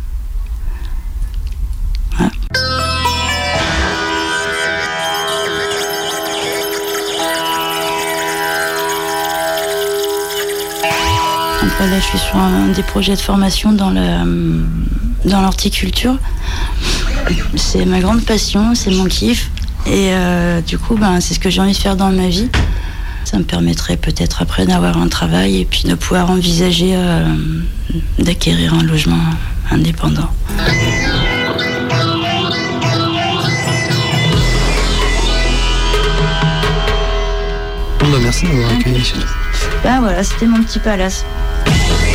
Après, là, je suis sur un des projets de formation dans dans l'horticulture. C'est ma grande passion, c'est mon kiff. Et euh, du coup, ben, c'est ce que j'ai envie de faire dans ma vie. Ça me permettrait peut-être après d'avoir un travail et puis de pouvoir envisager euh, d'acquérir un logement indépendant. Bon, bah, merci de m'avoir accueilli chez toi. Ben voilà, c'était mon petit palace. Vous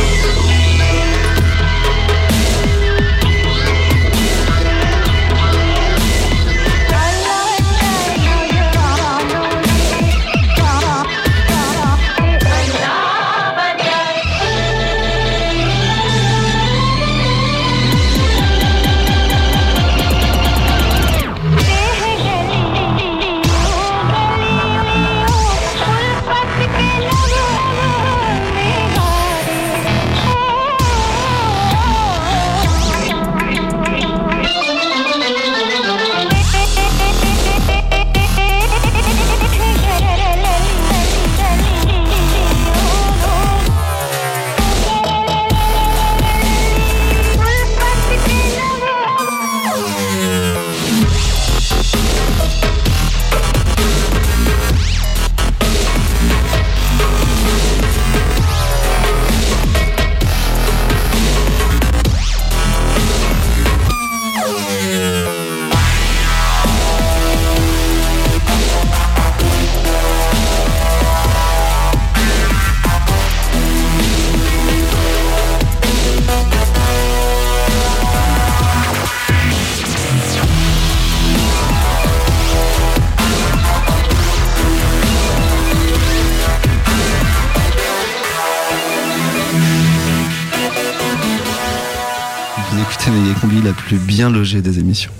la plus bien logée des émissions.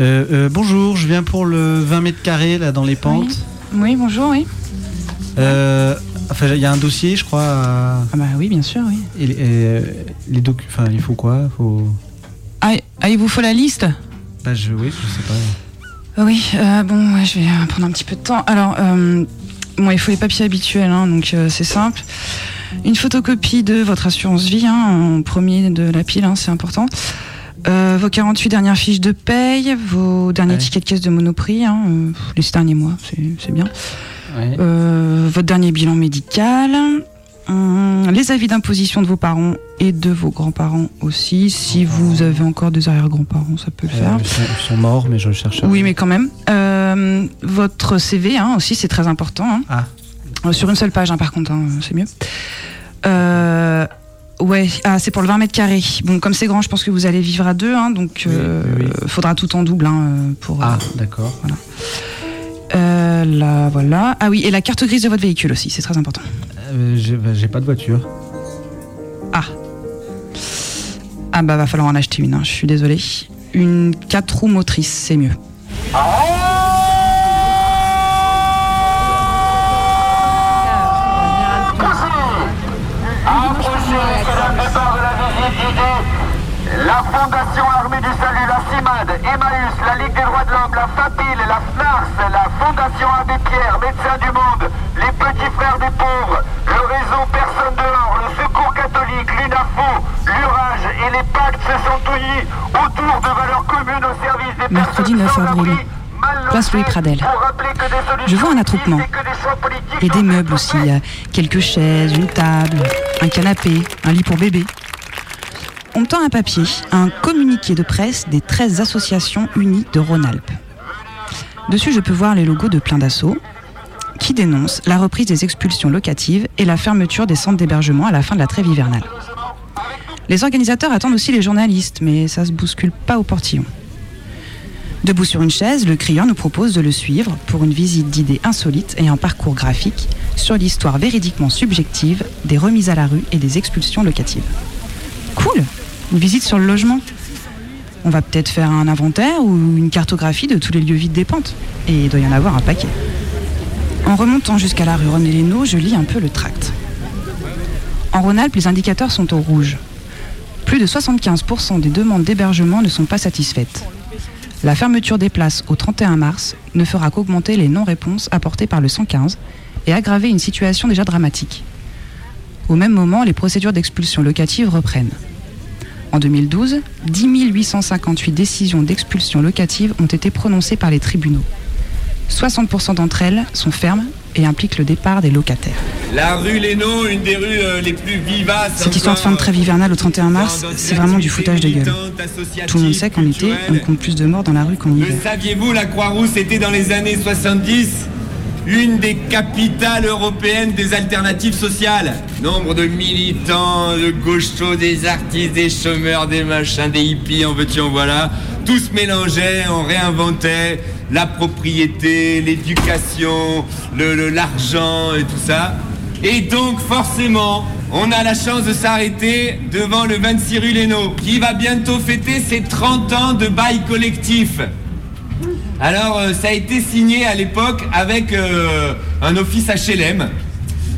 Euh, euh, bonjour, je viens pour le 20 mètres carrés là dans les pentes. Oui, bonjour, oui. Euh, enfin, il y a un dossier, je crois. à- Ah bah oui, bien sûr, oui. Et, les- et, euh, les docu- enfin, il faut quoi? Faut... Ah, ah, il vous faut la liste? Bah, je, oui, je sais pas. Oui, euh, bon, ouais, je vais prendre un petit peu de temps. Alors, euh, bon, il faut les papiers habituels, hein, donc euh, c'est simple. Une photocopie de votre assurance vie, hein, en premier de la pile, hein, c'est important. Euh, vos 48 dernières fiches de paye, vos derniers tickets de caisse de monoprix, hein, euh, les six derniers mois, c'est bien. Euh, votre dernier bilan médical, les avis d'imposition de vos parents et de vos grands-parents aussi. Si vous avez encore des arrière-grands-parents, ça peut le faire. Ils, sont, ils sont morts, mais je cherche. Oui, mais quand même. Votre CV hein, aussi, c'est très important. hein. Ah. Sur une seule page, par contre, c'est mieux. Euh, ouais, ah, c'est pour le 20 mètres carrés. Bon, comme c'est grand, je pense que vous allez vivre à deux, hein, donc euh, faudra tout en double hein, euh, pour. Ah, d'accord. Voilà. Euh, là, voilà. Ah oui, et la carte grise de votre véhicule aussi, c'est très important. Euh, j'ai bah, j'ai pas de voiture. Ah. Ah bah va falloir en acheter une, hein, je suis désolée. Une 4 roues motrices, c'est mieux. La Fondation Armée du Salut, la CIMAD, Emmaüs, la Ligue des droits de l'homme, la FAPIL, la FNARS, la Fondation Abbé Pierre, Médecins du Monde, les Petits Frères des Pauvres, le réseau Personne dehors, le Secours catholique, l'UNAFO, l'URAGE et les pactes se sont unis autour de valeurs communes au service des Mercredi 9 avril. Place Louis Pradel. Je vois un attroupement. Et des meubles aussi. Il y a quelques chaises, une table, un canapé, un lit pour bébé. Un papier, un communiqué de presse des 13 associations unies de Rhône-Alpes. Dessus, je peux voir les logos de plein d'assauts qui dénoncent la reprise des expulsions locatives et la fermeture des centres d'hébergement à la fin de la trêve hivernale. Les organisateurs attendent aussi les journalistes, mais ça se bouscule pas au portillon. Debout sur une chaise, le crieur nous propose de le suivre pour une visite d'idées insolites et un parcours graphique sur l'histoire véridiquement subjective des remises à la rue et des expulsions locatives. Une visite sur le logement On va peut-être faire un inventaire ou une cartographie de tous les lieux vides des pentes. Et il doit y en avoir un paquet. En remontant jusqu'à la rue René Lénaud, je lis un peu le tract. En Rhône-Alpes, les indicateurs sont au rouge. Plus de 75% des demandes d'hébergement ne sont pas satisfaites. La fermeture des places au 31 mars ne fera qu'augmenter les non-réponses apportées par le 115 et aggraver une situation déjà dramatique. Au même moment, les procédures d'expulsion locative reprennent. En 2012, 10 858 décisions d'expulsion locative ont été prononcées par les tribunaux. 60% d'entre elles sont fermes et impliquent le départ des locataires. La rue Lénaud, une des rues euh, les plus vivaces. Cette histoire de fin de trêve hivernale au 31 mars, c'est vraiment du foutage de gueule. Tout le monde sait qu'en été, on compte plus de morts dans la rue qu'en hiver. saviez-vous, la Croix-Rousse était dans les années 70 une des capitales européennes des alternatives sociales. Nombre de militants, de gauchos, des artistes, des chômeurs, des machins, des hippies, en veux-tu, en voilà. Tout se mélangeait, on réinventait la propriété, l'éducation, l'argent et tout ça. Et donc forcément, on a la chance de s'arrêter devant le 26 rue qui va bientôt fêter ses 30 ans de bail collectif. Alors, euh, ça a été signé à l'époque avec euh, un office HLM.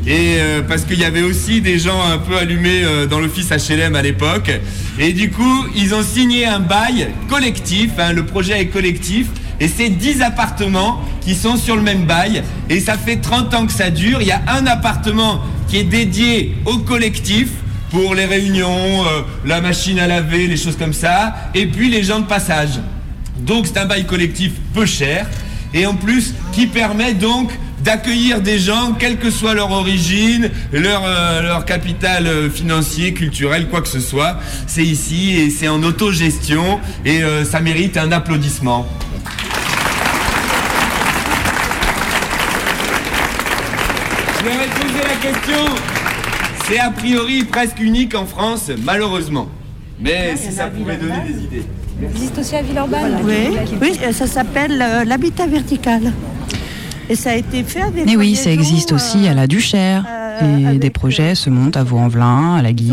Et euh, parce qu'il y avait aussi des gens un peu allumés dans l'office HLM à l'époque. Et du coup, ils ont signé un bail collectif. hein, le projet est collectif. Et c'est 10 appartements qui sont sur le même bail. Et ça fait 30 ans que ça dure. Il y a un appartement qui est dédié au collectif pour les réunions, la machine à laver, les choses comme ça. Et puis les gens de passage. Donc c'est un bail collectif peu cher et en plus qui permet donc d'accueillir des gens, quelle que soit leur origine, leur, euh, leur capital euh, financier, culturel, quoi que ce soit. C'est ici et c'est en autogestion et euh, ça mérite un applaudissement. Je vais poser la question. C'est a priori presque unique en France, malheureusement. Mais si ça pouvait donner des idées. Existe aussi à Villeurbanne Oui, oui, ça s'appelle euh, l'habitat vertical. Et ça a été fait avec. Mais oui, ça existe aussi à la Duchère. Et des projets se montent à Vaux-en-Velin, à la Guy.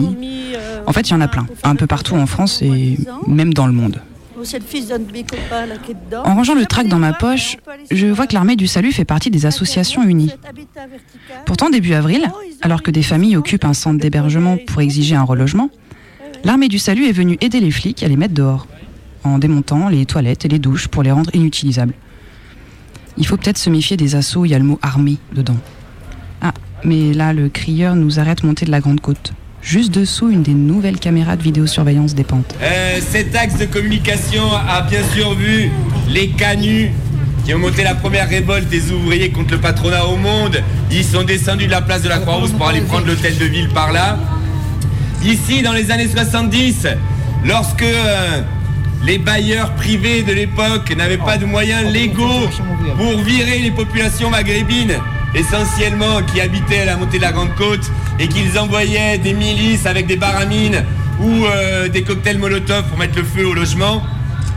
En fait, il y en a plein, un peu partout en France et même dans le monde. Oh. En rangeant le trac dans ma poche, je vois que l'armée du salut fait partie des associations unies. Pourtant, début avril, alors que des familles occupent un centre d'hébergement pour exiger un relogement, l'armée du salut est venue aider les flics à les mettre dehors, en démontant les toilettes et les douches pour les rendre inutilisables. Il faut peut-être se méfier des assauts, il y a le mot armée dedans. Ah, mais là, le crieur nous arrête monter de la Grande Côte. Juste dessous, une des nouvelles caméras de vidéosurveillance des pentes. Euh, cet axe de communication a bien sûr vu les canuts qui ont monté la première révolte des ouvriers contre le patronat au monde. Ils sont descendus de la place de la Croix-Rousse pour aller prendre l'hôtel de ville par là. Ici, dans les années 70, lorsque euh, les bailleurs privés de l'époque n'avaient pas de moyens légaux pour virer les populations maghrébines, essentiellement qui habitaient à la montée de la Grande Côte, et qu'ils envoyaient des milices avec des baramines ou euh, des cocktails Molotov pour mettre le feu au logement,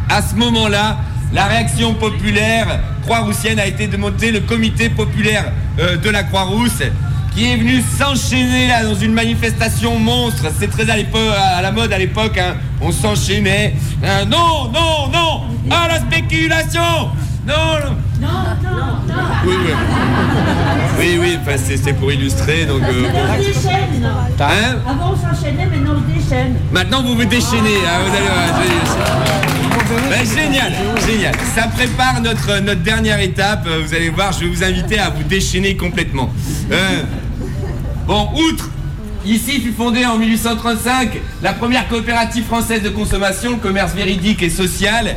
à ce moment-là, la réaction populaire croix-roussienne a été de monter le comité populaire euh, de la Croix-Rousse qui est venu s'enchaîner là dans une manifestation monstre. C'est très à, la mode à l'époque. hein. On s'enchaînait. Hein, non, non, non À la spéculation Non, non Oui, oui. Oui, oui, enfin, c'est pour illustrer. Donc, euh. On déchaîne. Hein Avant on s'enchaînait, maintenant on déchaîne. Maintenant, vous vous déchaînez. hein, vous allez Ben, génial, génial. Ça prépare notre, notre dernière étape. Euh, Vous allez voir, je vais vous inviter à vous déchaîner complètement. Euh, bon, outre, ici fut fondée en 1835 la première coopérative française de consommation, le commerce véridique et social.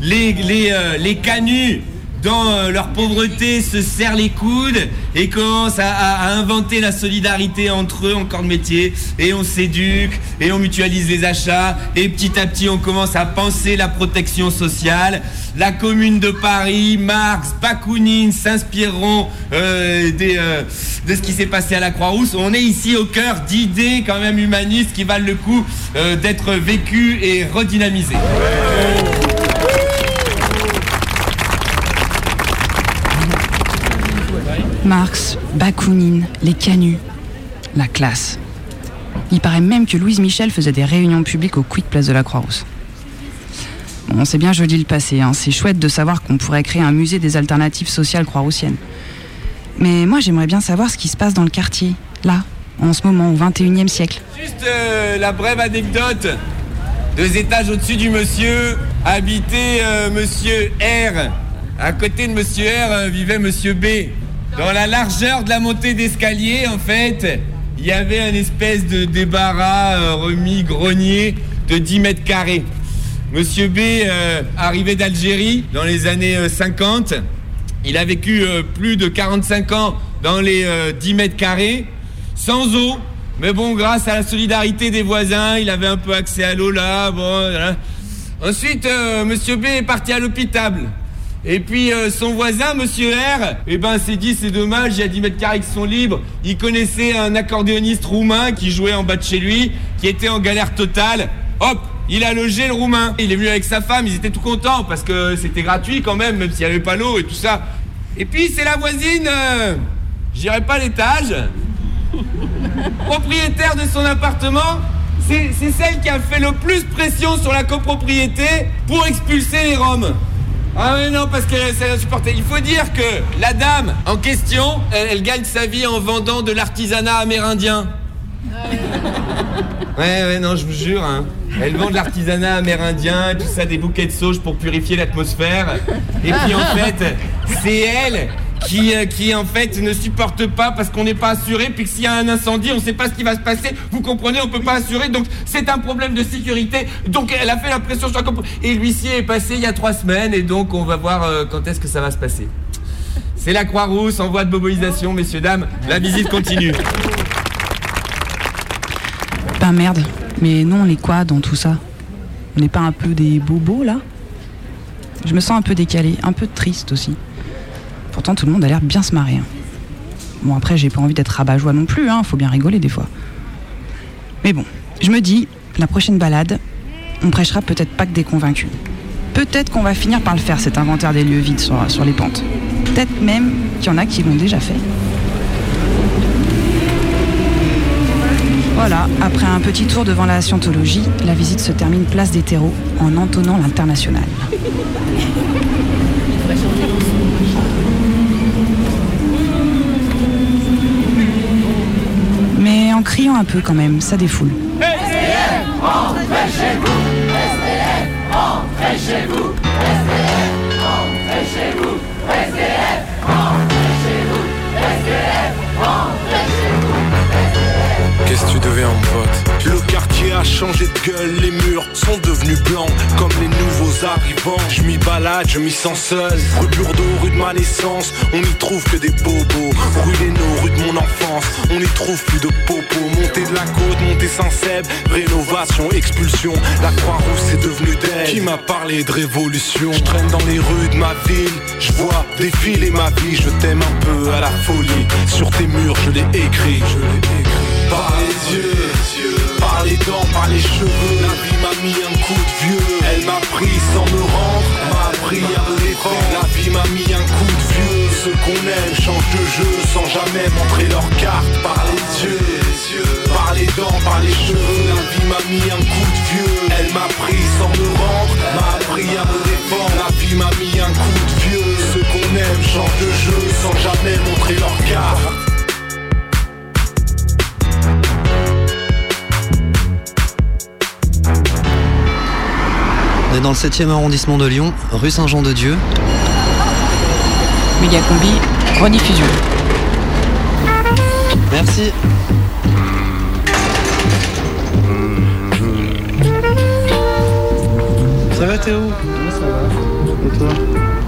Les, les, euh, les canuts dans euh, leur pauvreté, se serrent les coudes et commencent à, inventer la solidarité entre eux en corps de métier. Et on s'éduque, et on mutualise les achats, et petit à petit on commence à penser la protection sociale. La commune de Paris, Marx, Bakounine s'inspireront euh, euh, de ce qui s'est passé à la Croix-Rousse. On est ici au cœur d'idées quand même humanistes qui valent le coup d'être vécues et redynamisées. Marx, Bakounine, les canuts, la classe. Il paraît même que Louise Michel faisait des réunions publiques au Quick Place de la Croix-Rousse. Bon, c'est bien joli le passé, hein. c'est chouette de savoir qu'on pourrait créer un musée des alternatives sociales croix-roussiennes. Mais moi j'aimerais bien savoir ce qui se passe dans le quartier, là, en ce moment, au 21e siècle. Juste euh, la brève anecdote. Deux étages au-dessus du monsieur habitait euh, monsieur R. À côté de monsieur R euh, vivait monsieur B. Dans la largeur de la montée d'escalier, en fait, il y avait un espèce de débarras euh, remis grenier de 10 mètres carrés. Monsieur B euh, arrivait d'Algérie dans les années euh, 50. Il a vécu euh, plus de 45 ans dans les euh, 10 mètres carrés, sans eau. Mais bon, grâce à la solidarité des voisins, il avait un peu accès à l'eau là. Ensuite, euh, Monsieur B est parti à l'hôpital. Et puis euh, son voisin, Monsieur R, eh ben s'est dit c'est dommage, il y a 10 mètres carrés qui sont libres. Il connaissait un accordéoniste roumain qui jouait en bas de chez lui, qui était en galère totale. Hop, il a logé le roumain. Il est venu avec sa femme, ils étaient tout contents parce que c'était gratuit quand même, même s'il n'y avait pas l'eau et tout ça. Et puis c'est la voisine, euh, je dirais pas l'étage, propriétaire de son appartement. C'est celle qui a fait le plus pression sur la copropriété pour expulser les Roms. Ah mais non, parce qu'elle c'est insupportable. Il faut dire que la dame en question, elle, elle gagne sa vie en vendant de l'artisanat amérindien. Ouais, ouais, non, je vous jure. Hein. Elle vend de l'artisanat amérindien, tout ça, des bouquets de sauge pour purifier l'atmosphère. Et puis en fait, c'est elle qui, euh, qui en fait ne supporte pas parce qu'on n'est pas assuré, puis que s'il y a un incendie, on ne sait pas ce qui va se passer. Vous comprenez, on peut pas assurer, donc c'est un problème de sécurité. Donc elle a fait la pression sur la Et l'huissier est passé il y a trois semaines, et donc on va voir euh, quand est-ce que ça va se passer. C'est la Croix-Rousse en voie de mobilisation, messieurs, dames. La visite continue. Ben merde, mais nous on est quoi dans tout ça? On n'est pas un peu des bobos là? Je me sens un peu décalé, un peu triste aussi. Pourtant tout le monde a l'air bien se marrer. hein. Bon après j'ai pas envie d'être rabat-joie non plus, hein, faut bien rigoler des fois. Mais bon, je me dis, la prochaine balade, on prêchera peut-être pas que des convaincus. Peut-être qu'on va finir par le faire cet inventaire des lieux vides sur, sur les pentes. Peut-être même qu'il y en a qui l'ont déjà fait. Voilà, après un petit tour devant la scientologie, la visite se termine place des terreaux en entonnant l'international. Criant un peu quand même, ça défoule. Qu'est-ce que tu deviens, mon pote Le quartier a changé de gueule, les murs sont devenus blancs comme les nouveaux arrivants. Je m'y balade, je m'y sens seul. Rue Burdeau, rue de ma naissance, on n'y trouve que des bobos. Rue Léno, rue de mon enfance, on n'y trouve plus de popos. Montée de la côte, montée Saint-Seb, rénovation, expulsion. La Croix-Rousse est devenue d'aide. Qui m'a parlé de révolution? Je traîne dans les rues de ma ville, je vois défiler ma vie. Je t'aime un peu à la folie. Sur tes murs, je l'ai écrit. Je l'ai écrit. Par les yeux, par les dents, par les cheveux. La vie m'a mis un coup de vieux. Elle m'a pris sans me rendre M'a appris à me défendre. La vie m'a mis un coup de vieux. Ceux qu'on aime changent de jeu Sans jamais montrer leur carte. Par les yeux, par les dents, par les cheveux. La vie m'a mis un coup de vieux. Elle m'a pris sans me rendre M'a appris à me défendre. La vie m'a mis un coup de vieux. Ceux qu'on aime changent de jeu Sans jamais montrer leur carte On est dans le 7e arrondissement de Lyon, rue Saint-Jean-de-Dieu. Méga combi, rediffusion. Merci. Ça va Théo? Ça va. Et toi?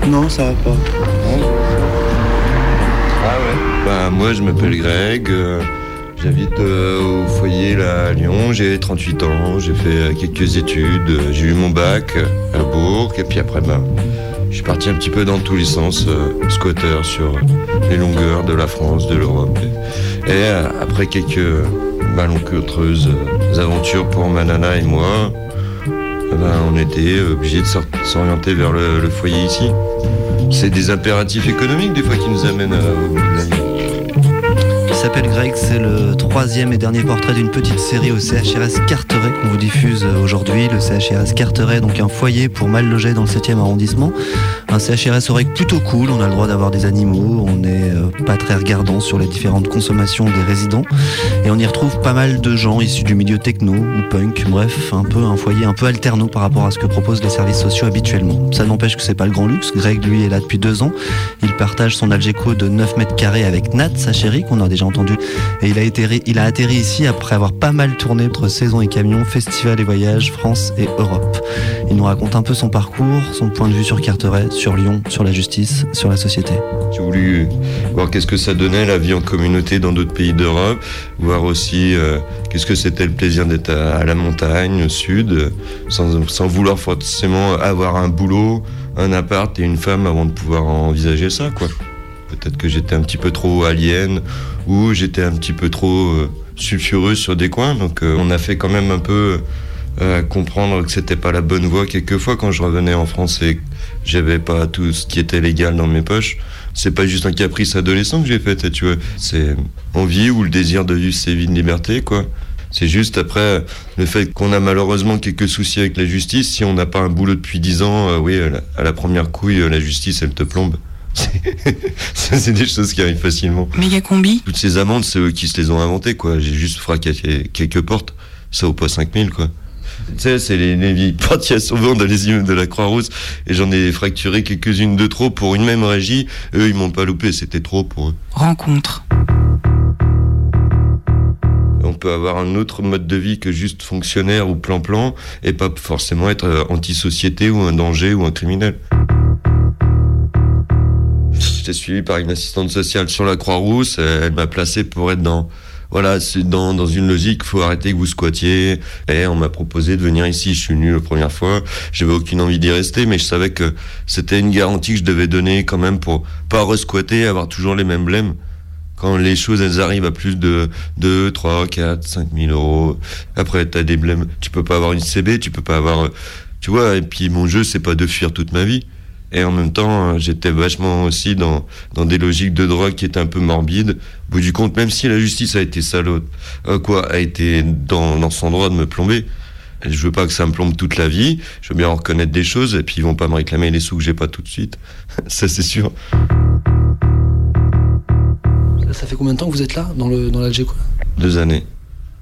Non, ça va pas. Ah ouais? Bah moi je m'appelle Greg, euh, j'habite euh, au foyer là, à Lyon, j'ai 38 ans, j'ai fait euh, quelques études, j'ai eu mon bac à Bourg et puis après bah, je suis parti un petit peu dans tous les sens, euh, squatter sur les longueurs de la France, de l'Europe. Et euh, après quelques malencontreuses aventures pour ma nana et moi, eh ben, on était obligés de sor- s'orienter vers le, foyer ici. C'est des impératifs économiques des fois qui nous amènent au bout de la ligne. S'appelle Greg, c'est le troisième et dernier portrait d'une petite série au CHRS Carteret qu'on vous diffuse aujourd'hui. Le CHRS Carteret, donc un foyer pour mal logés dans le 7e arrondissement. Un CHRS aurait plutôt cool, on a le droit d'avoir des animaux, on n'est euh, pas très regardant sur les différentes consommations des résidents. Et on y retrouve pas mal de gens issus du milieu techno ou punk, bref, un peu un foyer un peu alterno par rapport à ce que proposent les services sociaux habituellement. Ça n'empêche que c'est pas le grand luxe, Greg lui est là depuis deux ans. Il partage son Algeco de 9 mètres carrés avec Nat, sa chérie, qu'on a déjà entendu. Et il a, atterri, il a atterri ici après avoir pas mal tourné entre saison et camion, festival et voyage, France et Europe. Il nous raconte un peu son parcours, son point de vue sur Carteret, sur Lyon, sur la justice, sur la société. J'ai voulu voir qu'est-ce que ça donnait la vie en communauté dans d'autres pays d'Europe, voir aussi euh, qu'est-ce que c'était le plaisir d'être à, la montagne, au sud, sans, sans vouloir forcément avoir un boulot, un appart et une femme avant de pouvoir envisager ça, quoi. Peut-être que j'étais un petit peu trop alien ou j'étais un petit peu trop euh, sulfureux sur des coins. Donc euh, on a fait quand même un peu euh, comprendre que c'était pas la bonne voie quelquefois quand je revenais en France et j'avais pas tout ce qui était légal dans mes poches. C'est pas juste un caprice adolescent que j'ai fait, tu vois. C'est envie ou le désir de vivre ses vies de liberté, quoi. C'est juste après le fait qu'on a malheureusement quelques soucis avec la justice. Si on n'a pas un boulot depuis 10 ans, euh, oui, à la, première couille, la justice, elle te plombe. C'est des choses qui arrivent facilement. Méga combi Toutes ces amendes, c'est eux qui se les ont inventées, quoi. J'ai juste fracassé quelques portes. Ça vaut pas 5000, quoi. Tu sais, c'est les, les vieilles portes dans les immeubles de la Croix-Rousse. Et j'en ai fracturé quelques-unes de trop pour une même régie. Eux, ils m'ont pas loupé, c'était trop pour eux. Rencontre. On peut avoir un autre mode de vie que juste fonctionnaire ou plan-plan et pas forcément être anti-société ou un danger ou un criminel. J'étais suivi par une assistante sociale sur la Croix-Rousse. Elle m'a placé pour être dans, voilà, c'est dans, dans une logique, faut arrêter que vous squattiez. Et on m'a proposé de venir ici. Je suis venu la première fois. J'avais aucune envie d'y rester, mais je savais que c'était une garantie que je devais donner quand même pour pas resquatter, avoir toujours les mêmes blèmes quand les choses elles arrivent à plus de 2, 3, 4, 5 000 euros. Après, t'as des blèmes. Tu peux pas avoir une CB, tu peux pas avoir. Tu vois, et puis mon jeu, c'est pas de fuir toute ma vie. Et en même temps, j'étais vachement aussi dans, dans des logiques de drogue qui étaient un peu morbides. Au bout du compte, même si la justice a été salaud, euh, quoi, a été dans, dans son droit de me plomber. Je veux pas que ça me plombe toute la vie. Je veux bien en reconnaître des choses, et puis ils vont pas me réclamer les sous que j'ai pas tout de suite. ça, c'est sûr. Ça fait combien de temps que vous êtes là, dans le dans l'Alger, quoi Deux années.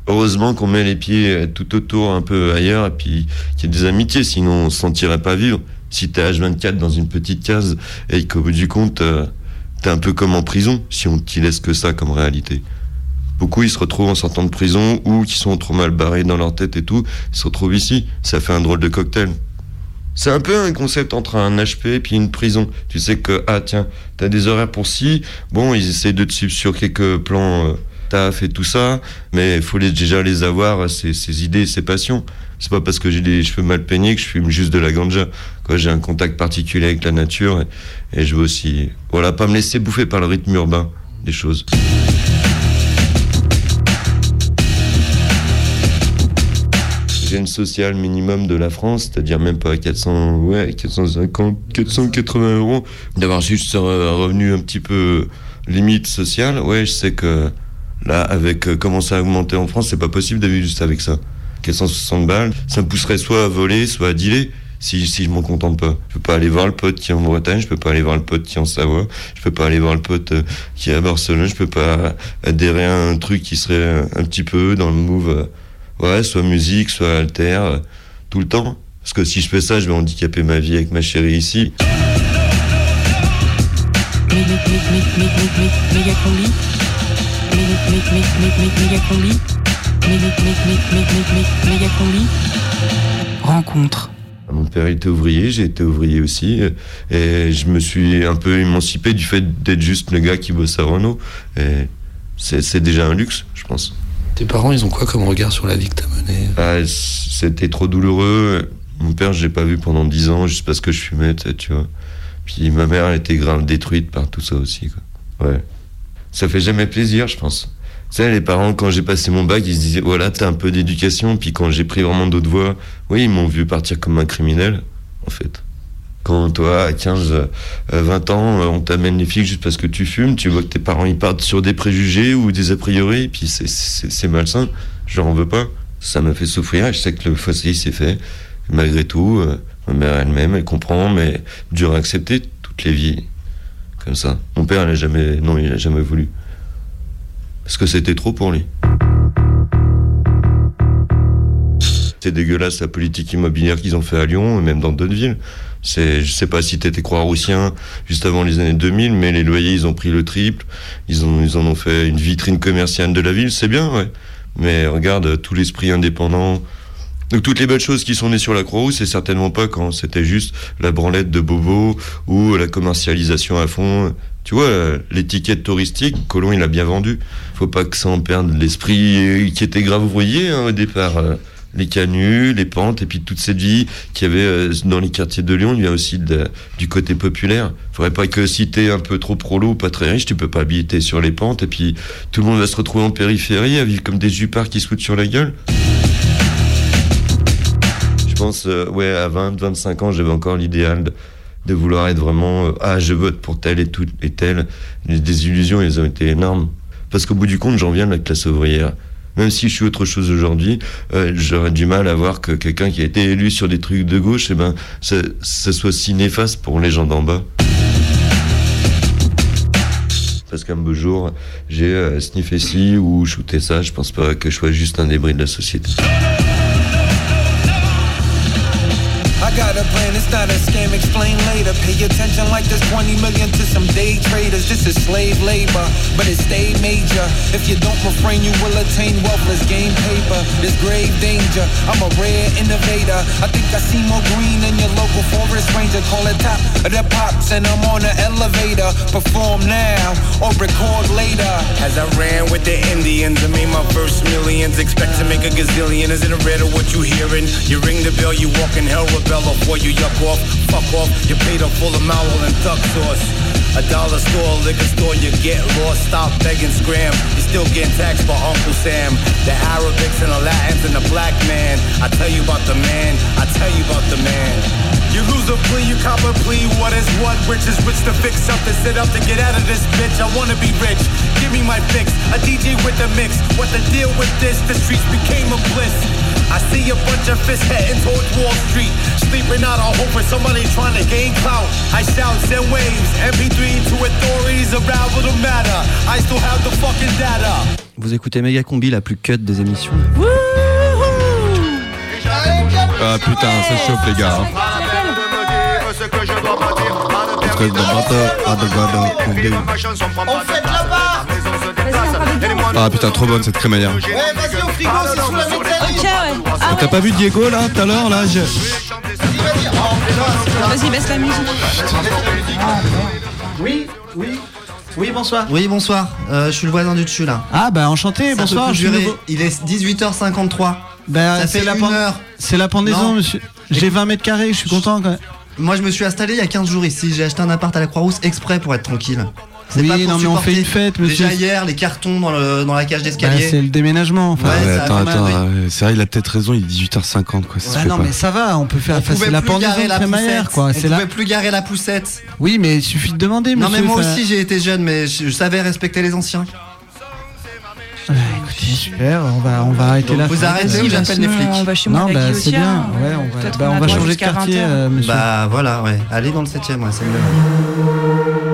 Heureusement qu'on met les pieds tout autour, un peu ailleurs, et puis qu'il y a des amitiés, sinon on se sentirait pas vivre. Si t'es H24 dans une petite case, et qu'au bout du compte, euh, t'es un peu comme en prison, si on t'y laisse que ça comme réalité. Beaucoup, ils se retrouvent en sortant de prison, ou qui sont trop mal barrés dans leur tête et tout, ils se retrouvent ici. Ça fait un drôle de cocktail. C'est un peu un concept entre un HP et puis une prison. Tu sais que, ah tiens, t'as des horaires pour ci, bon, ils essayent de te suivre sur quelques plans euh, taf et tout ça, mais il faut déjà les avoir, ces idées, ces passions. C'est pas parce que j'ai des cheveux mal peignés que je fume juste de la ganja. J'ai un contact particulier avec la nature et, et je veux aussi, voilà, pas me laisser bouffer par le rythme urbain des choses. gène social minimum de la France, c'est-à-dire même pas 400, ouais, 450, 480 euros, d'avoir juste un revenu un petit peu limite sociale, ouais, je sais que là, avec euh, comment ça a augmenté en France, c'est pas possible vivre juste avec ça. 460 balles, ça me pousserait soit à voler, soit à dealer. Si, je m'en contente pas. Je peux pas aller voir le pote qui est en Bretagne, je peux pas aller voir le pote qui est en Savoie, je peux pas aller voir le pote euh, qui est à Barcelone, je peux pas adhérer à un truc qui serait un petit peu dans le move euh, ouais, soit musique, soit alter, euh, tout le temps. Parce que si je fais ça, je vais handicaper ma vie avec ma chérie ici. Méga combi. Rencontre. Mon père était ouvrier, j'ai été ouvrier aussi, et je me suis un peu émancipé du fait d'être juste le gars qui bosse à Renault. Et c'est déjà un luxe, je pense. Tes parents, ils ont quoi comme regard sur la vie que t'as menée ah, C'était trop douloureux. Mon père, je l'ai pas vu pendant dix ans, juste parce que je fumais, tu vois. Puis ma mère, elle était grave détruite par tout ça aussi, quoi. Ouais. Ça fait jamais plaisir, je pense. Tu sais, les parents, quand j'ai passé mon bac, ils se disaient, voilà, t'as un peu d'éducation. Puis quand j'ai pris vraiment d'autres voies, oui, ils m'ont vu partir comme un criminel, en fait. Quand toi, à 15, 20 ans, on t'amène les filles juste parce que tu fumes, tu vois que tes parents ils partent sur des préjugés ou des a priori, puis c'est malsain. Je leur en veux pas. Ça m'a fait souffrir, je sais que le fossé s'est fait. Malgré tout, euh, ma mère elle-même, elle comprend, mais dur à accepter toutes les vies comme ça. Mon père, il jamais, non, il a jamais voulu. Parce que c'était trop pour lui. C'est dégueulasse la politique immobilière qu'ils ont fait à Lyon et même dans d'autres villes. C'est, je sais pas si t'étais croix-roussien juste avant les années 2000, mais les loyers ils ont pris le triple. Ils en ont fait une vitrine commerciale de la ville. C'est bien, ouais. Mais regarde tout l'esprit indépendant. Donc toutes les belles choses qui sont nées sur la Croix-Rousse, c'est certainement pas quand c'était juste la branlette de Bobo ou la commercialisation à fond. Tu vois, l'étiquette touristique, Colomb il a bien vendu. Faut pas que ça en perde l'esprit qui était grave ouvrier hein, au départ. Euh, Les canuts, les pentes, et puis toute cette vie qu'il y avait euh, dans les quartiers de Lyon, il vient aussi de- du côté populaire. Faudrait pas que si t'es un peu trop prolo pas très riche, tu peux pas habiter sur les pentes, et puis tout le monde va se retrouver en périphérie à vivre comme des jupards qui se foutent sur la gueule. Je pense, euh, ouais, à 20, 25 ans, j'avais encore l'idéal de vouloir être vraiment, euh, ah, je vote pour tel et tout et. Les désillusions, elles ont été énormes. Parce qu'au bout du compte, j'en viens de la classe ouvrière. Même si je suis autre chose aujourd'hui, euh, j'aurais du mal à voir que quelqu'un qui a été élu sur des trucs de gauche, eh ben, ça, ça soit si néfaste pour les gens d'en bas. Parce qu'un beau jour, j'ai euh, sniffé ci ou shooté ça, je pense pas que je sois juste un débris de la société. I got a plan, it's not a scam, explain later. Pay attention like there's 20 million to some day traders. This is slave labor, but it stayed major. If you don't refrain, you will attain wealthless game paper. There's grave danger. I'm a rare innovator. I think I see more green than your local forest ranger. Call it top of the pops, and I'm on an elevator. Perform now or record later. As I ran with the Indians, I made my first millions. Expect to make a gazillion. Is it a riddle what you hearing? You ring the bell, you walk in hell, before you yuck off. Fuck off, you paid a full mallow and duck sauce. A dollar store, liquor store, you get lost. Stop begging, scram. You're still getting taxed by Uncle Sam. The Arabics and the Latins and the black man. I tell you about the man. I tell you about the man. You lose a plea, you cop a plea. What is what? Rich is rich to fix something. Sit up to get out of this bitch. I wanna be rich. Give me my fix. A DJ with a mix. What the deal with this? The streets became a bliss. I see a bunch of fists heading towards Wall Street. Sleeping out on hope for somebody trying to gain clout. I shout, send waves. MP3 to authorities, unravel the matter. I still have the fucking data. Vous écoutez Méga Combi, la plus cut des émissions. Ah putain, ça chauffe les gars. ah. On fête là-bas Ah putain, trop bonne cette crémaillère. Ouais, vas-y au frigo, c'est sous la Ok, ouais. Ah, T'as pas vu Diego là tout à l'heure là je- Vas-y, baisse la musique. Oui, oui. Oui, bonsoir. Oui, bonsoir. Euh, je suis le voisin du dessus là. Ah bah enchanté, Ça bonsoir, je suis nouveau. Il est 18h53. Bah, Ça c'est fait la une heure. C'est la pendaison, Non. monsieur. J'ai 20 mètres carrés, je suis content quand même. Moi, je me suis installé il y a 15 jours ici. J'ai acheté un appart à la Croix-Rousse exprès pour être tranquille. C'est Oui, pas pour non, mais on supporter fait une fête, monsieur. Déjà hier, les cartons dans, le- dans la cage Bah, d'escalier. c'est le déménagement. Enfin. Ouais, Ouais, ça a attends, quand même, attends, oui. ouais, c'est vrai, il a peut-être raison, il est 18h50 quoi. ça se Bah fait non, pas. mais ça va, on peut faire. On pouvait la plus pendaison garer de la crémaillère, poussette. quoi. On C'est la... pouvait plus garer la poussette. Oui, mais il suffit de demander, Non, monsieur. mais moi aussi, j'ai été jeune, mais je, je savais respecter les anciens. Écoutez, super, on va, on va arrêter Donc là. vous arrêtez ou bah, j'appelle les flics on va chez moi Non, bah c'est bien. hein. Ouais, on va, Peut-être bah, qu'on on a va droit changer de jusqu'à quartier, 20 heures. euh, monsieur. Bah voilà, ouais. Allez dans le 7ème, ouais, c'est mieux.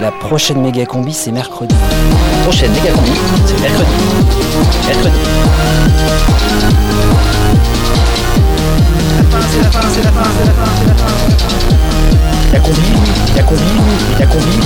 La prochaine méga combi, c'est mercredi. La prochaine méga combi, c'est mercredi. Mercredi. La fin, c'est la fin, c'est la fin, c'est la fin, c'est la fin. La combi, la combi, la combi.